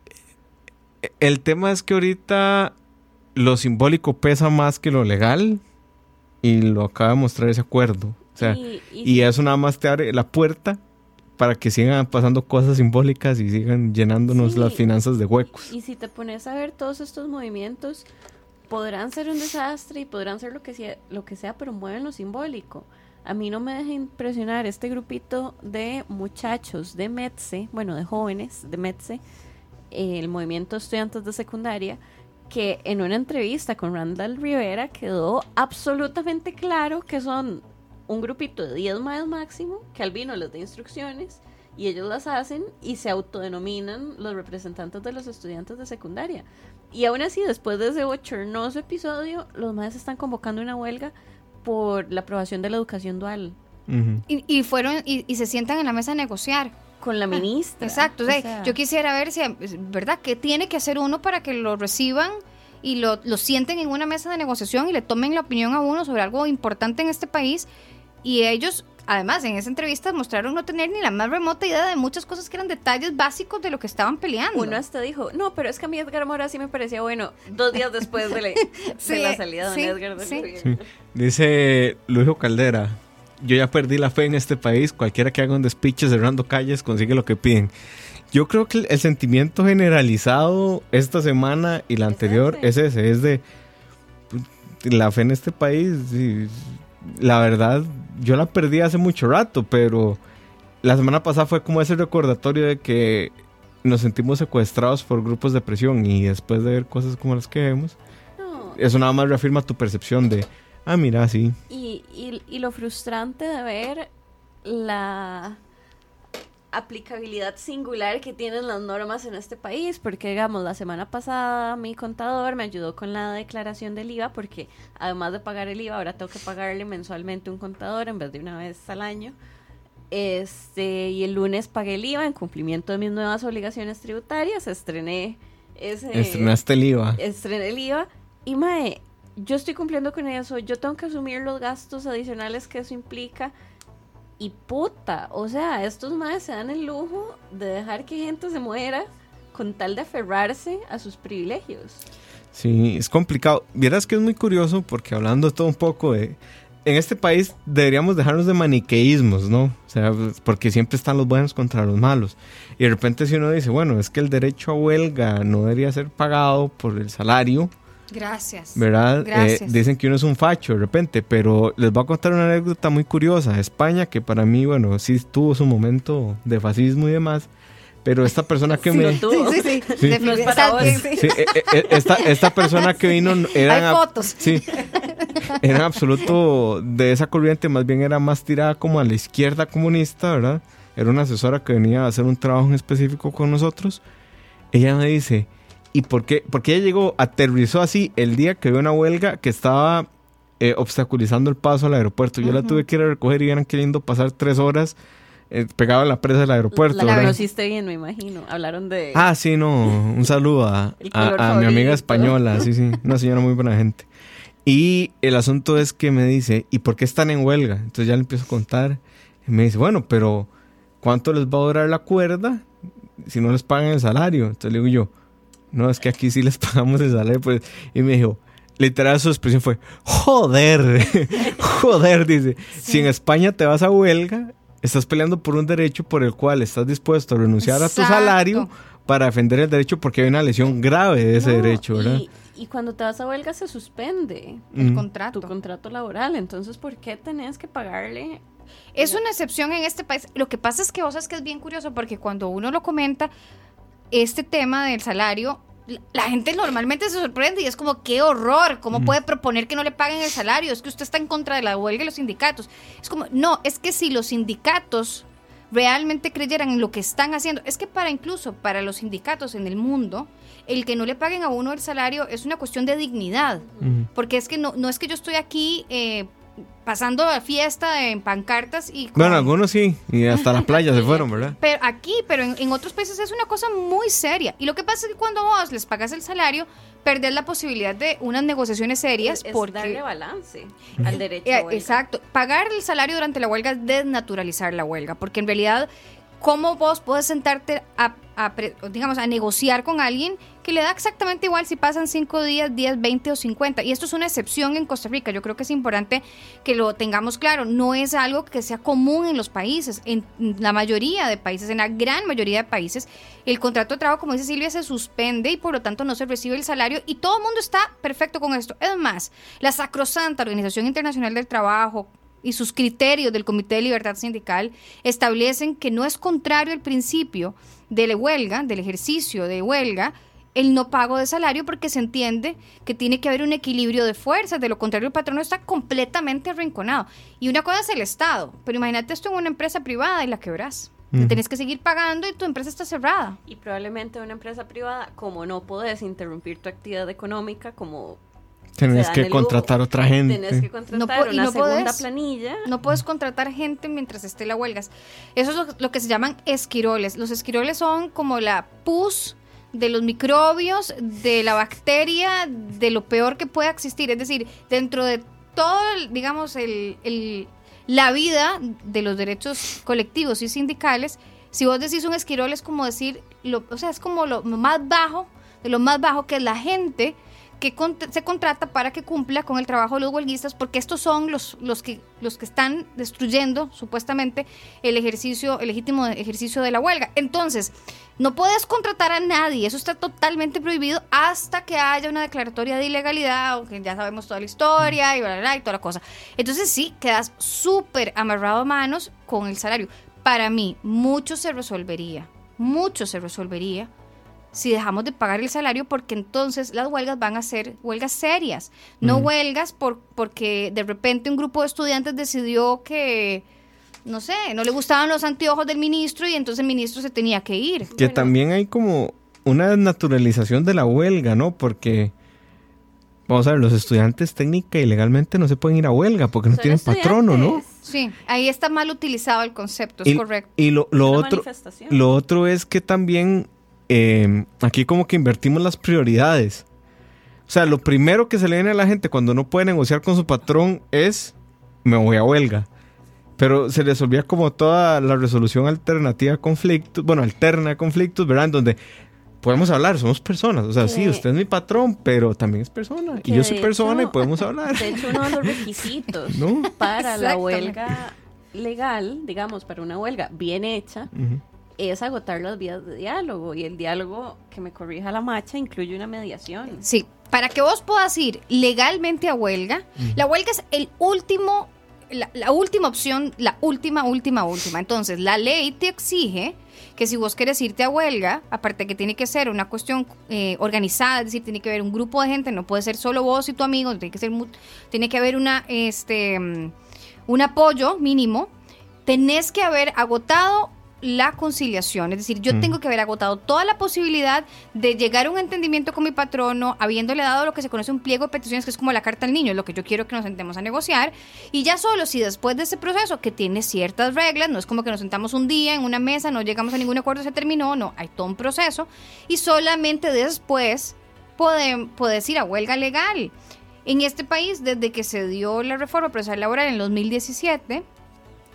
El tema es que ahorita lo simbólico pesa más que lo legal. Y lo acaba de mostrar ese acuerdo y, eso nada más te abre la puerta para que sigan pasando cosas simbólicas y sigan llenándonos Sí. las finanzas de huecos. Y si te pones a ver todos estos movimientos, podrán ser un desastre y podrán ser lo que sea, lo que sea pero mueven lo simbólico. A mí no me deja impresionar este grupito de muchachos de METSE, bueno, de jóvenes de METSE, el movimiento estudiantes de secundaria, que en una entrevista con Randall Rivera quedó absolutamente claro que son un grupito de 10 más máximo, que Albino les da instrucciones y ellos las hacen y se autodenominan los representantes de los estudiantes de secundaria. Y aún así, después de ese bochornoso episodio, los más están convocando una huelga por la aprobación de la educación dual. Y, y fueron y, y se sientan en la mesa a negociar. con la ministra. Exacto. o O sea, sea, yo quisiera ver si, ¿verdad? ¿Qué tiene que hacer uno para que lo reciban y lo, lo sienten en una mesa de negociación y le tomen la opinión a uno sobre algo importante en este país? Y ellos, además, en esa entrevista mostraron no tener ni la más remota idea de muchas cosas que eran detalles básicos de lo que estaban peleando. Uno hasta dijo, no, pero es que a mí Edgar Mora sí me parecía bueno, dos días después de la, <laughs> de Sí, la salida de sí, Edgar sí. Dice Lujo Caldera, yo ya perdí la fe en este país, cualquiera que haga un despiche cerrando calles consigue lo que piden. Yo creo que el, sentimiento generalizado esta semana y la Es anterior ese. es ese, es de pues, la fe en este país. sí, la verdad, yo la perdí hace mucho rato, pero la semana pasada fue como ese recordatorio de que nos sentimos secuestrados por grupos de presión y después de ver cosas como las que vemos, No, eso nada más reafirma tu percepción de, ah, mira, sí. Y, y, y lo frustrante de ver la aplicabilidad singular que tienen las normas en este país, porque digamos, la semana pasada mi contador me ayudó con la declaración del IVA, porque además de pagar el IVA, ahora tengo que pagarle mensualmente un contador en vez de una vez al año. Este, y el lunes pagué el IVA en cumplimiento de mis nuevas obligaciones tributarias, estrené ese Estrenaste el IVA. estrené el IVA y mae, yo estoy cumpliendo con eso, yo tengo que asumir los gastos adicionales que eso implica y puta, o sea, estos maes se dan el lujo de dejar que gente se muera con tal de aferrarse a sus privilegios. Sí, es complicado. Vieras que es muy curioso porque hablando todo un poco de... En este país deberíamos dejarnos de maniqueísmos, ¿no? O sea, porque siempre están los buenos contra los malos. Y de repente si uno dice, bueno, es que el derecho a huelga no debería ser pagado por el salario, Gracias. ¿verdad? Eh, Gracias. dicen que uno es un facho de repente, pero les voy a contar una anécdota muy curiosa. España, que para mí, bueno, sí tuvo su momento de fascismo y demás, pero esta persona que Sí, me... lo tuvo. Sí, sí, sí. Sí. No es para vos. Sí, eh, eh, esta, esta persona que vino eran, Hay fotos. Sí, era absoluto de esa corriente, más bien era más tirada como a la izquierda comunista, ¿verdad? Era una asesora que venía a hacer un trabajo en específico con nosotros. Ella me dice, ¿y por qué? Porque ella llegó, aterrizó así el día que vio una huelga que estaba eh, obstaculizando el paso al aeropuerto. Yo la tuve que ir a recoger y eran queriendo pasar tres horas eh, pegado a la presa del aeropuerto. La conociste bien, me imagino. Hablaron de... Ah, sí, no. Un saludo a, <laughs> mi amiga española. Sí, sí. Una señora muy buena gente. Y el asunto es que me dice, ¿y por qué están en huelga? Entonces ya le empiezo a contar. Y me dice, bueno, pero ¿cuánto les va a durar la cuerda si no les pagan el salario? Entonces le digo yo, no, es que aquí sí les <laughs> pagamos el salario. Pues. Y me dijo, literal su expresión fue, joder, <laughs> joder, dice, si en España te vas a huelga, estás peleando por un derecho por el cual estás dispuesto a renunciar a tu salario para defender el derecho porque hay una lesión grave de ese No, derecho, ¿verdad? Y, y cuando te vas a huelga se suspende El Mm. contrato. tu contrato laboral. Entonces, ¿por qué tenés que pagarle? Es una excepción en este país. Lo que pasa es que vos sabes que es bien curioso porque cuando uno lo comenta, este tema del salario, la- gente normalmente se sorprende y es como, qué horror, ¿cómo puede proponer que no le paguen el salario? Es que usted está en contra de la huelga y los sindicatos. Es como, no, es que si los sindicatos realmente creyeran en lo que están haciendo, es que para incluso para los sindicatos en el mundo, el que no le paguen a uno el salario es una cuestión de dignidad. Porque es que no, no es que yo estoy aquí eh, pasando la fiesta en pancartas y... con- Bueno, algunos sí, y hasta la playa se fueron, ¿verdad? <laughs> Pero aquí, pero en, en otros países es una cosa muy seria. Y lo que pasa es que cuando vos les pagas el salario, perdés la posibilidad de unas negociaciones serias Es, es porque... darle balance al derecho Eh, a huelga. exacto. Pagar el salario durante la huelga es desnaturalizar la huelga, porque en realidad ¿cómo vos podés sentarte a, a digamos, a negociar con alguien que le da exactamente igual si pasan 5 días, 10, 20 o 50? Y esto es una excepción en Costa Rica. Yo creo que es importante que lo tengamos claro. No es algo que sea común en los países. En la mayoría de países, en la gran mayoría de países, el contrato de trabajo, como dice Silvia, se suspende y por lo tanto no se recibe el salario y todo el mundo está perfecto con esto. Es más, la sacrosanta Organización Internacional del Trabajo, y sus criterios del Comité de Libertad Sindical establecen que no es contrario al principio de la huelga, del ejercicio de huelga, el no pago de salario porque se entiende que tiene que haber un equilibrio de fuerzas, de lo contrario el patrono está completamente arrinconado. Y una cosa es el Estado, pero imagínate esto en una empresa privada y la quebrás. Te tenés que seguir pagando y tu empresa está cerrada. Y probablemente una empresa privada, como no podés interrumpir tu actividad económica, como Tenés que contratar otra gente. tenés que No contratar po- y una no segunda podés. planilla. No puedes contratar gente mientras esté la huelga. Eso es lo, lo que se llaman esquiroles. Los esquiroles son como la pus de los microbios, de la bacteria, de lo peor que pueda existir. Es decir, dentro de todo, el, digamos, el, el- la vida de los derechos colectivos y sindicales, si vos decís un esquirol es como decir, lo, o sea, es como lo más bajo, de lo más bajo que es la gente que se contrata para que cumpla con el trabajo de los huelguistas, porque estos son los, los, que, los que están destruyendo supuestamente el ejercicio, el legítimo ejercicio de la huelga. Entonces, no puedes contratar a nadie, eso está totalmente prohibido hasta que haya una declaratoria de ilegalidad, aunque ya sabemos toda la historia y bla, bla, bla, y toda la cosa. Entonces sí, quedas súper amarrado a manos con el salario. Para mí, mucho se resolvería, mucho se resolvería si dejamos de pagar el salario porque entonces las huelgas van a ser huelgas serias, no Mm. huelgas por, porque de repente un grupo de estudiantes decidió que, no sé, no le gustaban los anteojos del ministro y entonces el ministro se tenía que ir. Que Bueno. también hay como una desnaturalización de la huelga, ¿no? Porque, vamos a ver, los estudiantes técnica y legalmente no se pueden ir a huelga porque no Son tienen patrono, ¿no? Sí, ahí está mal utilizado el concepto, es Y, correcto. y lo, lo otro, lo otro es que también eh, aquí como que invertimos las prioridades. O sea, lo primero que se le viene a la gente cuando no puede negociar con su patrón es me voy a huelga. Pero se les olvida como toda la resolución alternativa a conflictos, bueno, alterna a conflictos, ¿verdad? En donde podemos hablar, somos personas. O sea, sí, usted es mi patrón, pero también es persona. Y yo soy persona y hecho- podemos <laughs> hablar. De hecho, uno de los requisitos <laughs> ¿No? para la huelga legal, digamos, para una huelga bien hecha, Ujú. Es agotar las vías de diálogo. Y el diálogo, que me corrija la macha, incluye una mediación. Sí, para que vos puedas ir legalmente a huelga, la huelga es el último, la, la última opción, la última, última, última. Entonces, la ley te exige que si vos quieres irte a huelga, aparte que tiene que ser una cuestión eh, organizada, es decir, tiene que haber un grupo de gente, no puede ser solo vos y tu amigo, tiene que ser mu- tiene que haber una este mm, un apoyo mínimo, tenés que haber agotado la conciliación, es decir, yo Mm. tengo que haber agotado toda la posibilidad de llegar a un entendimiento con mi patrono, habiéndole dado lo que se conoce un pliego de peticiones, que es como la carta al niño, lo que yo quiero que nos sentemos a negociar, y ya solo si después de ese proceso, que tiene ciertas reglas, no es como que nos sentamos un día en una mesa, no llegamos a ningún acuerdo, se terminó, no, hay todo un proceso, y solamente después puede- puedes ir a huelga legal. En este país, desde que se dio la reforma procesal laboral en el 2017,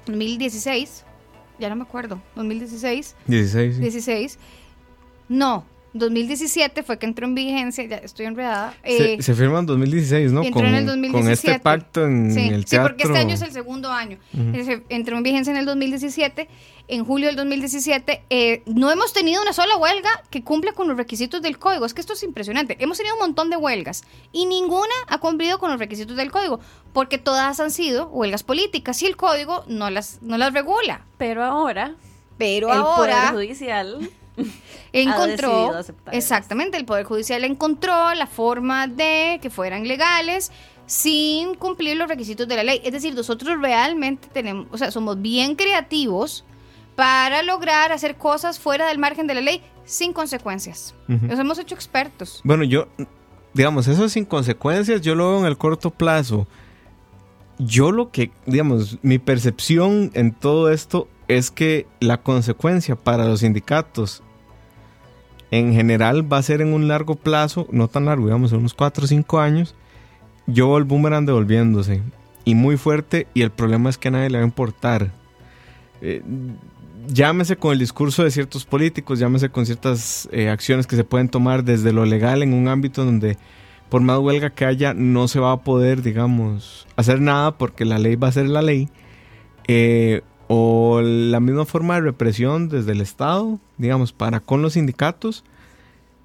2016, ya no me acuerdo, 2016, 16. sí. 16, no, 2017 fue que entró en vigencia, ya estoy enredada. Se, eh, se firma en 2016, ¿no? entró Con, en el con 2017. este pacto en sí, el sí, teatro. porque este año es el segundo año. Entró en vigencia en el 2017. En julio del 2017 eh, no hemos tenido una sola huelga que cumpla con los requisitos del código. Es que esto es impresionante. Hemos tenido un montón de huelgas y ninguna ha cumplido con los requisitos del código porque todas han sido huelgas políticas y el código no las, no las regula. Pero ahora, Pero el ahora Poder Judicial <laughs> encontró exactamente el poder judicial encontró la forma de que fueran legales sin cumplir los requisitos de la ley. Es decir nosotros realmente tenemos o sea somos bien creativos para lograr hacer cosas fuera del margen de la ley sin consecuencias. Nos hemos hecho expertos. Bueno, yo, digamos, eso sin consecuencias, yo lo veo en el corto plazo. Yo lo que, digamos, mi percepción en todo esto es que la consecuencia para los sindicatos en general va a ser en un largo plazo, no tan largo, digamos, unos 4 o 5 años, yo el boomerang devolviéndose y muy fuerte y el problema es que a nadie le va a importar. Eh, llámese con el discurso de ciertos políticos, llámese con ciertas eh, acciones que se pueden tomar desde lo legal en un ámbito donde por más huelga que haya no se va a poder, digamos, hacer nada porque la ley va a ser la ley. Eh, o la misma forma de represión desde el Estado, digamos, para con los sindicatos.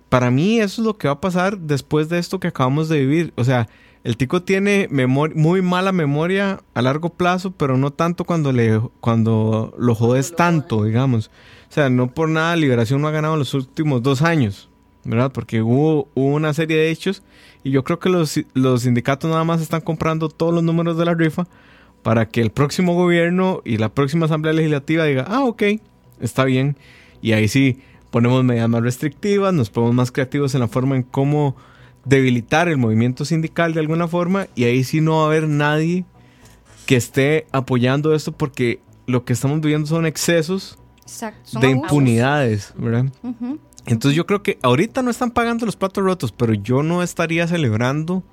Para mí eso es lo que va a pasar después de esto que acabamos de vivir. O sea, el tico tiene muy mala memoria a largo plazo, pero no tanto cuando, le, cuando lo jodes tanto, digamos. O sea, no por nada Liberación no ha ganado en los últimos dos años, ¿verdad? Porque hubo, una serie de hechos y yo creo que los, los sindicatos nada más están comprando todos los números de la rifa para que el próximo gobierno y la próxima asamblea legislativa diga, ah, ok, está bien. Y ahí sí ponemos medidas más restrictivas, nos ponemos más creativos en la forma en cómo debilitar el movimiento sindical de alguna forma y ahí sí no va a haber nadie que esté apoyando esto porque lo que estamos viviendo son excesos de impunidades, ¿verdad? Entonces yo creo que ahorita no están pagando los platos rotos, pero yo no estaría celebrando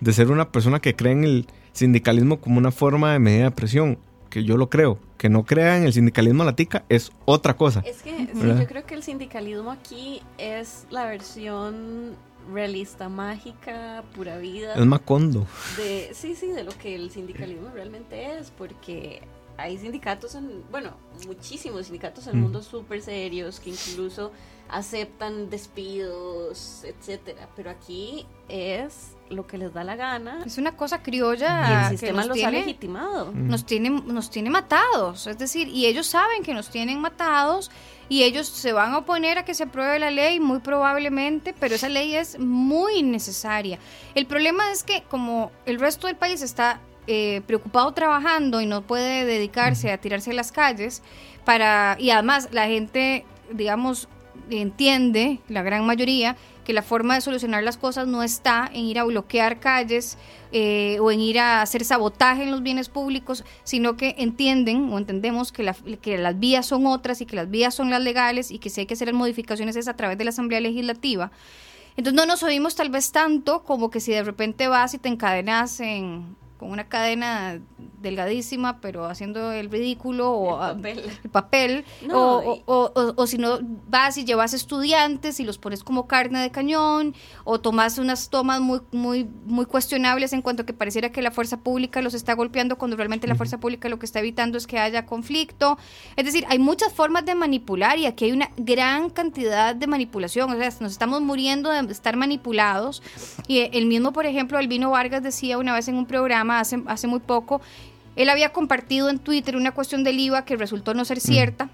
de ser una persona que cree en el sindicalismo como una forma de medida de presión, que yo lo creo. Que no crea en el sindicalismo latica es otra cosa. Es que yo creo que el sindicalismo aquí es la versión realista, mágica, pura vida. Es Macondo. De, sí, sí, de lo que el sindicalismo realmente es, porque hay sindicatos, en, bueno, muchísimos sindicatos en el mm. mundo súper serios que incluso aceptan despidos, etcétera. Pero aquí es lo que les da la gana. Es una cosa criolla. el sistema los ha legitimado. Nos tiene, nos tiene matados. Es decir, y ellos saben que nos tienen matados y ellos se van a oponer a que se apruebe la ley, muy probablemente, pero esa ley es muy necesaria. El problema es que como el resto del país está eh, preocupado trabajando y no puede dedicarse a tirarse a las calles, para y además la gente, digamos, entiende, la gran mayoría, que la forma de solucionar las cosas no está en ir a bloquear calles eh, o en ir a hacer sabotaje en los bienes públicos, sino que entienden o entendemos que, que las vías son otras y que las vías son las legales y que si hay que hacer modificaciones es a través de la Asamblea Legislativa. Entonces no nos oímos tal vez tanto como que si de repente vas y te encadenas en, con una cadena delgadísima, pero haciendo el ridículo o el papel, o, o, si no vas y llevas estudiantes y los pones como carne de cañón, o tomas unas tomas muy, muy, muy cuestionables en cuanto a que pareciera que la fuerza pública los está golpeando cuando realmente la fuerza pública lo que está evitando es que haya conflicto. Es decir, hay muchas formas de manipular y aquí hay una gran cantidad de manipulación, o sea, nos estamos muriendo de estar manipulados. Y el mismo, por ejemplo, Albino Vargas decía una vez en un programa hace, hace muy poco, él había compartido en Twitter una cuestión del IVA que resultó no ser cierta.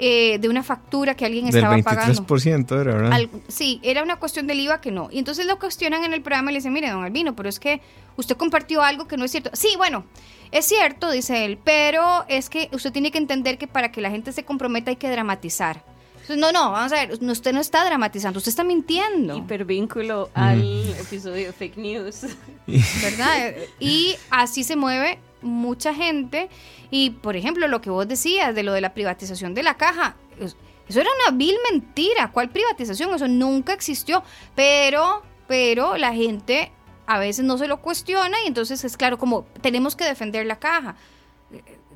Eh, de una factura que alguien estaba pagando. 23% era, ¿verdad? sí, era una cuestión del IVA que no. Y entonces lo cuestionan en el programa y le dicen, mire, don Albino, pero es que usted compartió algo que no es cierto. Sí, bueno, es cierto, dice él, pero es que usted tiene que entender que para que la gente se comprometa hay que dramatizar. No, no, vamos a ver, usted no está dramatizando, usted está mintiendo. Hipervínculo al episodio de fake news. <laughs> ¿Verdad? Y así se mueve mucha gente. Y, por ejemplo, lo que vos decías de lo de la privatización de la caja, eso era una vil mentira. ¿Cuál privatización? Eso nunca existió. Pero, pero la gente a veces no se lo cuestiona y entonces es claro, como tenemos que defender la caja.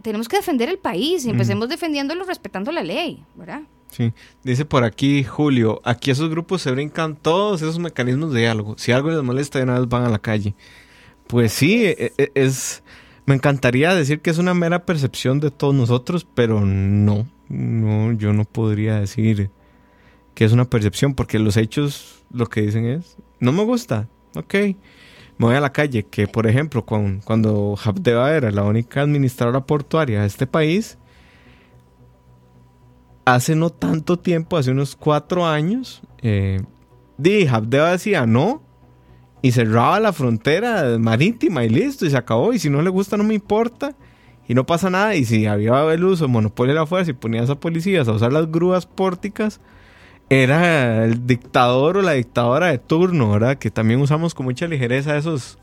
Tenemos que defender el país y empecemos defendiéndolo respetando la ley, ¿verdad? Sí, dice por aquí Julio, aquí esos grupos se brincan todos esos mecanismos de diálogo. Si algo les molesta, de una vez van a la calle. Pues sí, e, e, es, me encantaría decir que es una mera percepción de todos nosotros, pero no, no, yo no podría decir que es una percepción, porque los hechos lo que dicen es, no me gusta, ok, me voy a la calle, que por ejemplo, cuando, cuando Habdeba era la única administradora portuaria de este país, hace no tanto tiempo, hace unos cuatro años, eh, Habdeba decía no, y cerraba la frontera marítima y listo, y se acabó. Y si no le gusta, no me importa. Y no pasa nada. Y si había el uso monopolio de la fuerza y ponías a policías a usar las grúas pórticas, era el dictador o la dictadora de turno, ¿verdad? Que también usamos con mucha ligereza esos,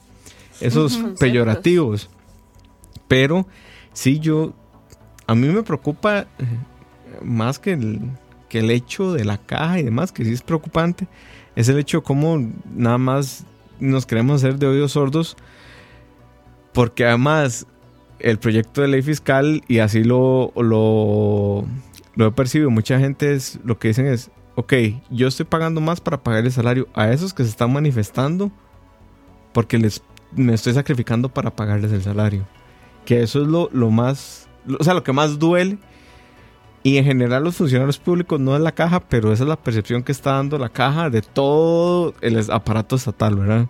esos <laughs> peyorativos. Pero sí, yo. A mí me preocupa eh, más que el, que el hecho de la caja y demás, que sí es preocupante, es el hecho como nada más nos queremos hacer de oídos sordos porque además el proyecto de ley fiscal y así lo, lo, lo he percibido, mucha gente es, lo que dicen es, ok, yo estoy pagando más para pagar el salario a esos que se están manifestando porque les, me estoy sacrificando para pagarles el salario. Que eso es lo, lo más, o sea, lo que más duele. Y en general los funcionarios públicos no es la caja, pero esa es la percepción que está dando la caja de todo el aparato estatal, ¿verdad?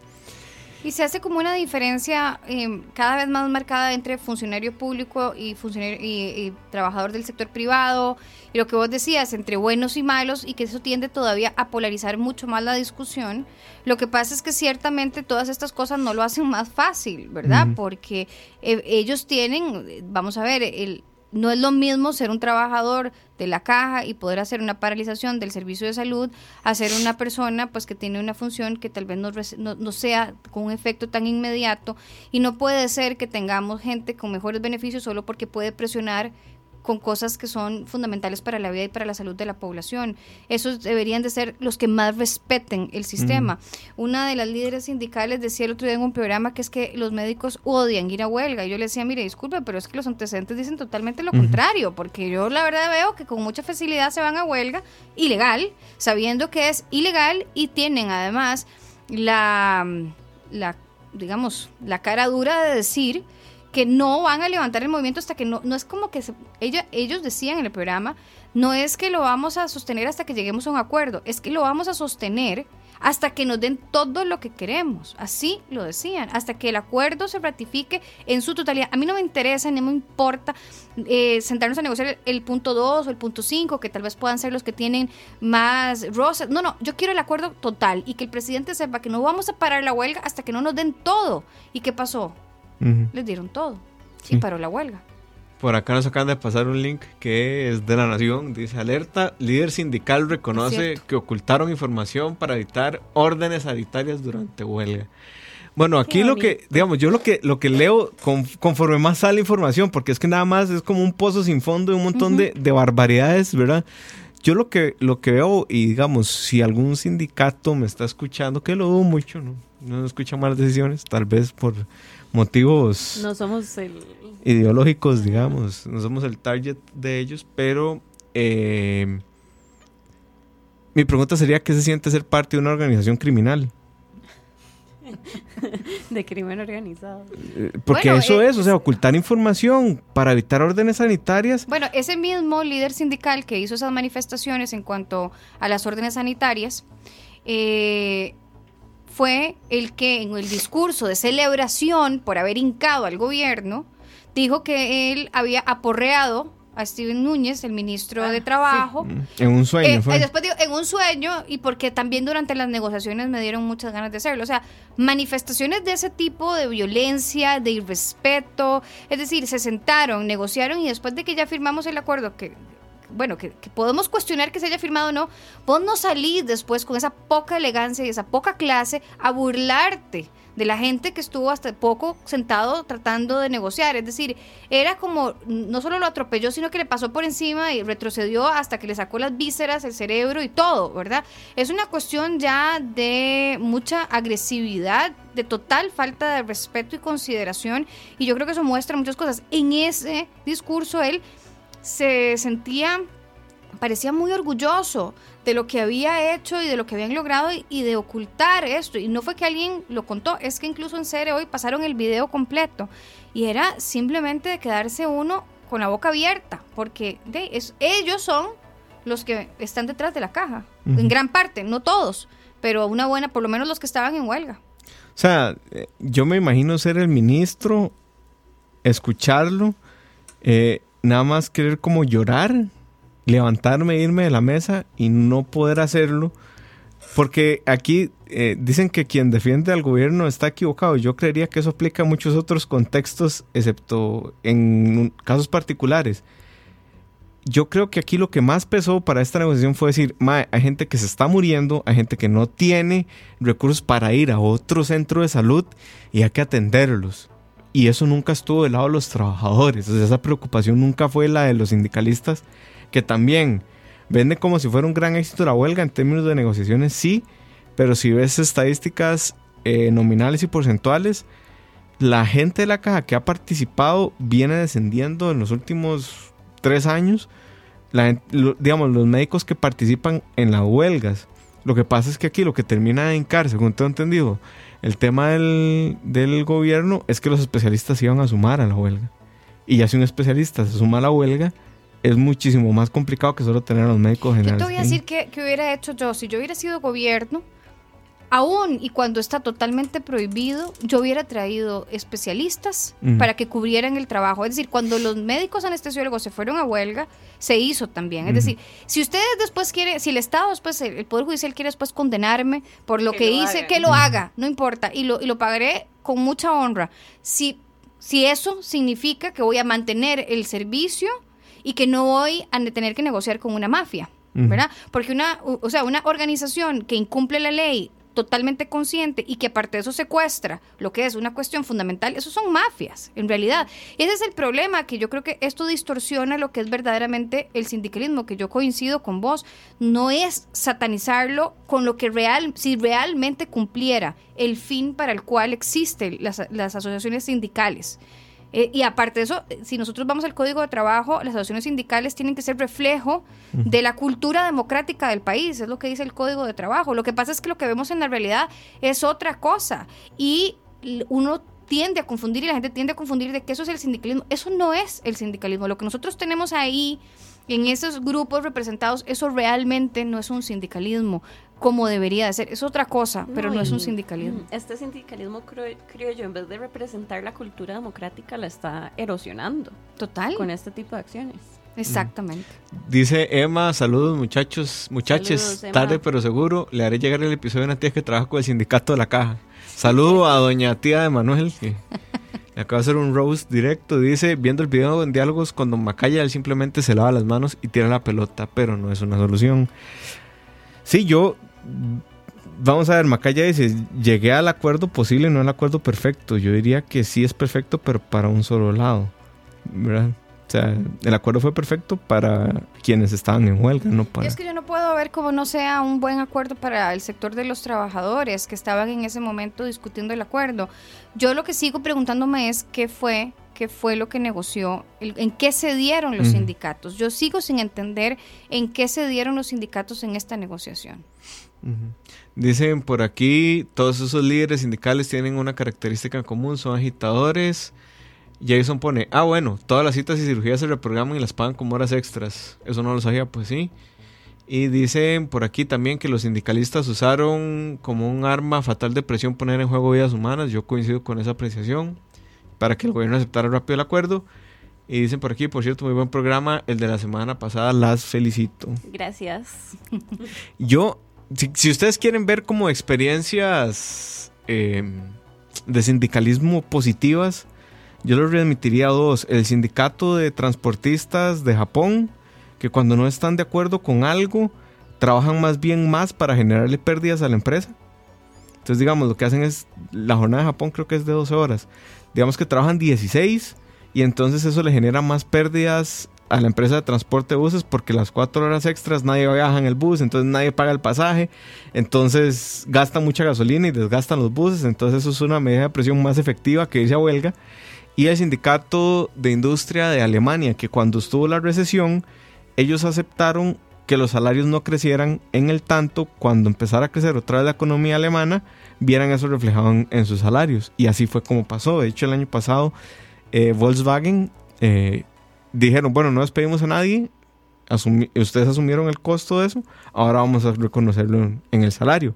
Y se hace como una diferencia eh, cada vez más marcada entre funcionario público y, funcionario, y, trabajador del sector privado. Y lo que vos decías, entre buenos y malos, y que eso tiende todavía a polarizar mucho más la discusión. Lo que pasa es que ciertamente todas estas cosas no lo hacen más fácil, ¿verdad? Porque eh, ellos tienen, vamos a ver, el, no es lo mismo ser un trabajador de la caja y poder hacer una paralización del servicio de salud a ser una persona pues que tiene una función que tal vez no, no, sea con un efecto tan inmediato. Y no puede ser que tengamos gente con mejores beneficios solo porque puede presionar con cosas que son fundamentales para la vida y para la salud de la población. Esos deberían de ser los que más respeten el sistema. Una de las líderes sindicales decía el otro día en un programa que es que los médicos odian ir a huelga. Y yo le decía, mire, disculpe, pero es que los antecedentes dicen totalmente lo contrario, porque yo la verdad veo que con mucha facilidad se van a huelga ilegal, sabiendo que es ilegal y tienen además la, la digamos, la cara dura de decir que no van a levantar el movimiento hasta que no, no es como que ella, ellos decían en el programa, no es que lo vamos a sostener hasta que lleguemos a un acuerdo, es que lo vamos a sostener hasta que nos den todo lo que queremos. Así lo decían, hasta que el acuerdo se ratifique en su totalidad. A mí no me interesa, ni me importa eh, sentarnos a negociar el, punto 2 o el punto 5, que tal vez puedan ser los que tienen más rosas. No, no, yo quiero el acuerdo total y que el presidente sepa que no vamos a parar la huelga hasta que no nos den todo. ¿Y qué pasó? Les dieron todo y paró la huelga. Por acá nos acaban de pasar un link que es de la Nación. Dice, alerta, líder sindical reconoce que ocultaron información para evitar órdenes sanitarias durante huelga. Bueno, aquí lo que, digamos, yo lo que, lo que leo conforme más sale información, porque es que nada más es como un pozo sin fondo y un montón de, de, barbaridades, ¿verdad? Yo lo que, lo que veo, y digamos, si algún sindicato me está escuchando, que lo dudo mucho, ¿no? No escucha malas decisiones, tal vez por motivos no somos ideológicos, digamos, no somos el target de ellos, pero eh, mi pregunta sería, ¿qué se siente ser parte de una organización criminal? <laughs> de crimen organizado. Eh, porque eso eh, es, o sea, ocultar información para evitar órdenes sanitarias. Bueno, ese mismo líder sindical que hizo esas manifestaciones en cuanto a las órdenes sanitarias, eh, fue el que en el discurso de celebración por haber hincado al gobierno, dijo que él había aporreado a Steven Núñez, el ministro de ah, Trabajo. Mm, en un sueño. Eh, fue. Después digo, en un sueño y porque también durante las negociaciones me dieron muchas ganas de hacerlo. O sea, manifestaciones de ese tipo de violencia, de irrespeto. Es decir, se sentaron, negociaron y después de que ya firmamos el acuerdo, que bueno, que, podemos cuestionar que se haya firmado o no, vos no salís después con esa poca elegancia y esa poca clase a burlarte de la gente que estuvo hasta poco sentado tratando de negociar. Es decir, era como, no solo lo atropelló, sino que le pasó por encima y retrocedió hasta que le sacó las vísceras, el cerebro y todo, ¿verdad? Es una cuestión ya de mucha agresividad, de total falta de respeto y consideración, y yo creo que eso muestra muchas cosas. En ese discurso él se sentía, parecía muy orgulloso de lo que había hecho y de lo que habían logrado y, de ocultar esto. Y no fue que alguien lo contó, es que incluso en serio hoy pasaron el video completo. Y era simplemente de quedarse uno con la boca abierta, porque de, es, ellos son los que están detrás de la caja, en gran parte, no todos, pero una buena, por lo menos los que estaban en huelga. O sea, eh, yo me imagino ser el ministro, escucharlo, eh, nada más querer como llorar, levantarme, irme de la mesa y no poder hacerlo. Porque aquí eh, dicen que quien defiende al gobierno está equivocado. Yo creería que eso aplica a muchos otros contextos, excepto en casos particulares. Yo creo que aquí lo que más pesó para esta negociación fue decir, hay gente que se está muriendo, hay gente que no tiene recursos para ir a otro centro de salud y hay que atenderlos. Y eso nunca estuvo del lado de los trabajadores. O sea, esa preocupación nunca fue la de los sindicalistas, que también vende como si fuera un gran éxito la huelga en términos de negociaciones, sí, pero si ves estadísticas eh, nominales y porcentuales, la gente de la caja que ha participado viene descendiendo en los últimos tres años, digamos, los médicos que participan en las huelgas. Lo que pasa es que aquí lo que termina de hincar, según tengo entendido, el tema del, del gobierno es que los especialistas iban a sumar a la huelga. Y ya si un especialista se suma a la huelga, es muchísimo más complicado que solo tener a los médicos generales. Yo te voy a decir que, hubiera hecho yo, si yo hubiera sido gobierno, aún y cuando está totalmente prohibido, yo hubiera traído especialistas para que cubrieran el trabajo. Es decir, cuando los médicos anestesiólogos se fueron a huelga, se hizo también. Es decir, si ustedes después quieren, si el Estado después, el Poder Judicial quiere después condenarme por lo que, hice, que lo haga, no importa, y lo, y lo pagaré con mucha honra. Si, si eso significa que voy a mantener el servicio y que no voy a tener que negociar con una mafia. ¿verdad? Porque una, o sea, una organización que incumple la ley totalmente consciente y que aparte de eso secuestra lo que es una cuestión fundamental, eso son mafias, en realidad. Ese es el problema, que yo creo que esto distorsiona lo que es verdaderamente el sindicalismo, que yo coincido con vos, no es satanizarlo con lo que real, si realmente cumpliera el fin para el cual existen las, las asociaciones sindicales. Eh, y aparte de eso, si nosotros vamos al código de trabajo, las asociaciones sindicales tienen que ser reflejo de la cultura democrática del país, es lo que dice el código de trabajo. Lo que pasa es que lo que vemos en la realidad es otra cosa y uno tiende a confundir y la gente tiende a confundir de que eso es el sindicalismo. Eso no es el sindicalismo. Lo que nosotros tenemos ahí en esos grupos representados, eso realmente no es un sindicalismo como debería de ser. Es otra cosa, pero no es un sindicalismo. Este sindicalismo criollo, en vez de representar la cultura democrática, la está erosionando. Total. Con este tipo de acciones. Exactamente. Dice Emma, saludos muchachos, muchachos, tarde pero seguro, le haré llegar el episodio de una tía que trabaja con el sindicato de la caja. Saludo a doña tía de Manuel, que <laughs> le acaba de hacer un roast directo. Dice, viendo el video en diálogos con Don Macaya, él simplemente se lava las manos y tira la pelota, pero no es una solución. Sí, yo vamos a ver, Macaya dice, llegué al acuerdo posible, no al acuerdo perfecto. Yo diría que sí es perfecto, pero para un solo lado. ¿verdad? O sea, el acuerdo fue perfecto para quienes estaban en huelga, no para... Es que yo no puedo ver cómo no sea un buen acuerdo para el sector de los trabajadores que estaban en ese momento discutiendo el acuerdo. Yo lo que sigo preguntándome es qué fue, qué fue lo que negoció, en qué se dieron los sindicatos. Yo sigo sin entender en qué se dieron los sindicatos en esta negociación. Dicen por aquí, todos esos líderes sindicales tienen una característica en común, son agitadores. Jason pone, ah bueno, todas las citas y cirugías se reprograman y las pagan como horas extras. Eso no lo sabía, pues sí. Y dicen por aquí también que los sindicalistas usaron como un arma fatal de presión poner en juego vidas humanas. Yo coincido con esa apreciación. Para que el gobierno aceptara rápido el acuerdo. Y dicen por aquí, por cierto, muy buen programa. El de la semana pasada, las felicito. Gracias. Yo si, ustedes quieren ver como experiencias eh, de sindicalismo positivas, yo les remitiría dos. El sindicato de transportistas de Japón, que cuando no están de acuerdo con algo, trabajan más bien más para generarle pérdidas a la empresa. Entonces, digamos, lo que hacen es, la jornada de Japón creo que es de 12 horas. Digamos que trabajan 16 y entonces eso le genera más pérdidas a la empresa de transporte de buses porque las cuatro horas extras nadie viaja en el bus, entonces nadie paga el pasaje, entonces gastan mucha gasolina y desgastan los buses, entonces eso es una medida de presión más efectiva que irse a huelga. Y el sindicato de industria de Alemania, que cuando estuvo la recesión, ellos aceptaron que los salarios no crecieran en el tanto cuando empezara a crecer otra vez la economía alemana, vieran eso reflejado en, sus salarios. Y así fue como pasó. De hecho, el año pasado eh, Volkswagen eh, dijeron, bueno, no despedimos a nadie, ustedes asumieron el costo de eso, ahora vamos a reconocerlo en, el salario.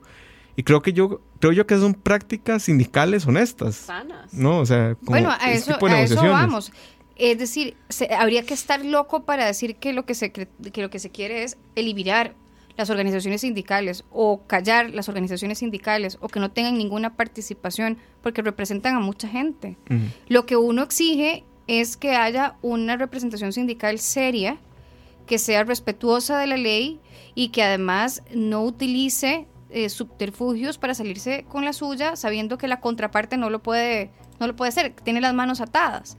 Y creo que yo creo yo que son prácticas sindicales honestas. Sanas. No, o sea, bueno, a eso, a eso vamos. Es decir, habría que estar loco para decir que lo que se que lo que se quiere es eliminar las organizaciones sindicales o callar las organizaciones sindicales o que no tengan ninguna participación porque representan a mucha gente. Lo que uno exige es que haya una representación sindical seria, que sea respetuosa de la ley y que además no utilice eh, subterfugios para salirse con la suya, sabiendo que la contraparte no lo puede, no lo puede hacer, tiene las manos atadas.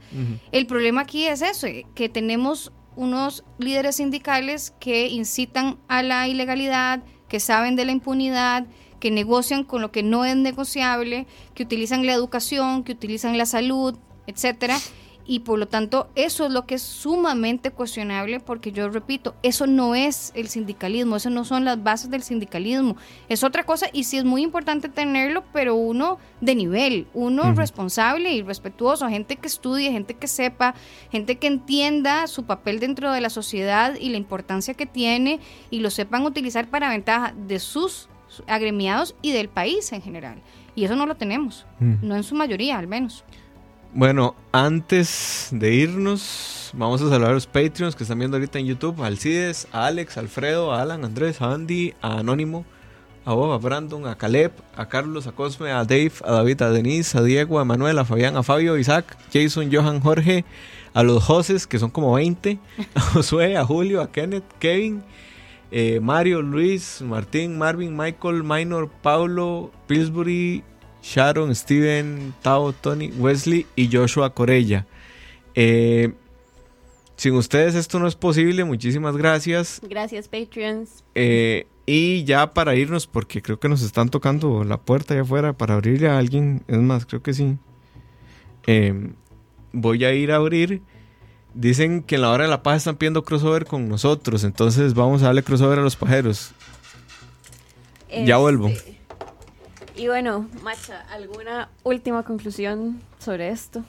El problema aquí es eso, que tenemos unos líderes sindicales que incitan a la ilegalidad, que saben de la impunidad, que negocian con lo que no es negociable, que utilizan la educación, que utilizan la salud, etcétera, y por lo tanto eso es lo que es sumamente cuestionable porque yo repito, eso no es el sindicalismo, eso no son las bases del sindicalismo, es otra cosa y sí es muy importante tenerlo, pero uno de nivel, uno responsable y respetuoso, gente que estudie, gente que sepa, gente que entienda su papel dentro de la sociedad y la importancia que tiene y lo sepan utilizar para ventaja de sus agremiados y del país en general. Y eso no lo tenemos, no en su mayoría al menos. Bueno, antes de irnos, vamos a saludar a los Patreons que están viendo ahorita en YouTube: Alcides, a Alex, Alfredo, a Alan, a Andrés, a Andy, a Anónimo, a Bob, a Brandon, a Caleb, a Carlos, a Cosme, a Dave, a David, a Denise, a Diego, a Manuel, a Fabián, a Fabio, Isaac, Jason, Johan, Jorge, a los Joses, que son como 20, a <laughs> Josué, a Julio, a Kenneth, Kevin, eh, Mario, Luis, Martín, Marvin, Michael, Minor, Paulo, Pillsbury, Sharon, Steven, Tao, Tony, Wesley y Joshua Corella. Eh, sin ustedes esto no es posible. Muchísimas gracias. Gracias, Patreons. Eh, y ya para irnos, porque creo que nos están tocando la puerta allá afuera para abrirle a alguien. Es más, creo que sí. Eh, voy a ir a abrir. Dicen que en la hora de la paz están pidiendo crossover con nosotros. Entonces vamos a darle crossover a los pajeros. Ya vuelvo. Y bueno, Macha, ¿alguna última conclusión sobre esto?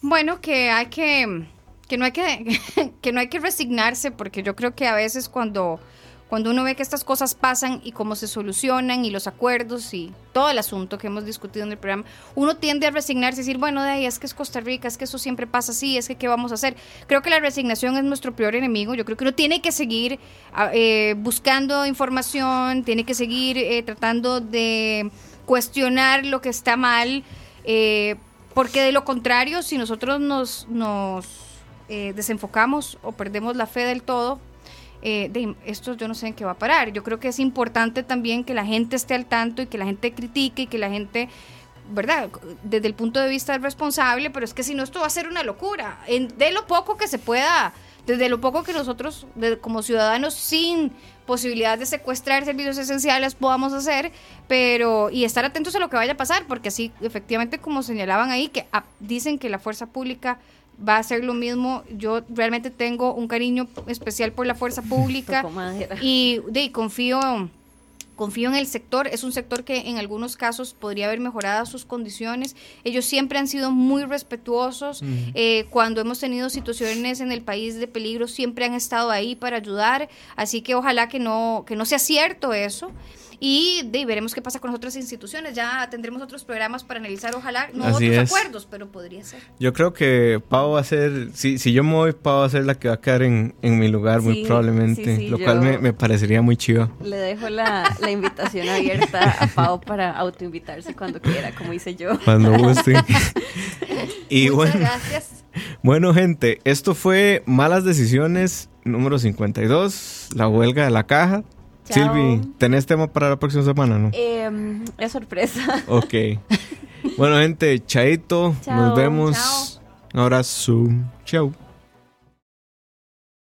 Bueno, que hay que, que no hay que, <laughs> que no hay que resignarse, porque yo creo que a veces cuando cuando uno ve que estas cosas pasan y cómo se solucionan y los acuerdos y todo el asunto que hemos discutido en el programa, uno tiende a resignarse y decir, bueno, de ahí es que es Costa Rica, es que eso siempre pasa así, es que qué vamos a hacer. Creo que la resignación es nuestro peor enemigo. Yo creo que uno tiene que seguir ah, eh, buscando información, tiene que seguir eh, tratando de cuestionar lo que está mal, eh, porque de lo contrario, si nosotros nos, nos desenfocamos o perdemos la fe del todo, eh, esto yo no sé en qué va a parar. Yo creo que es importante también que la gente esté al tanto y que la gente critique y que la gente, ¿verdad? Desde el punto de vista responsable, pero es que si no esto va a ser una locura. de lo poco que se pueda, desde lo poco que nosotros como ciudadanos sin posibilidad de secuestrar servicios esenciales podamos hacer, pero y estar atentos a lo que vaya a pasar, porque así efectivamente como señalaban ahí, que ah, dicen que la fuerza pública va a ser lo mismo. Yo realmente tengo un cariño especial por la fuerza <laughs> pública y de, confío confío en el sector, es un sector que en algunos casos podría haber mejorado sus condiciones. Ellos siempre han sido muy respetuosos. Eh, cuando hemos tenido situaciones en el país de peligro, siempre han estado ahí para ayudar. Así que ojalá que no, que no sea cierto eso y de, veremos qué pasa con otras instituciones. Ya tendremos otros programas para analizar, ojalá, no otros acuerdos, pero podría ser. Yo creo que Pau va a ser, si, si yo me voy, Pau va a ser la que va a quedar en, en mi lugar muy probablemente, lo cual me, me, parecería muy chido. Le dejo la, la invitación abierta a Pau para autoinvitarse cuando quiera, como hice yo. Cuando <laughs> guste. y Muchas bueno, gracias. Bueno, gente, esto fue Malas Decisiones número 52, la huelga de la caja. Silvi, ¿tenés tema para la próxima semana, no? Eh, es sorpresa. <laughs> Ok. bueno, gente, chaito. Nos vemos. Chao. Un abrazo. Chao.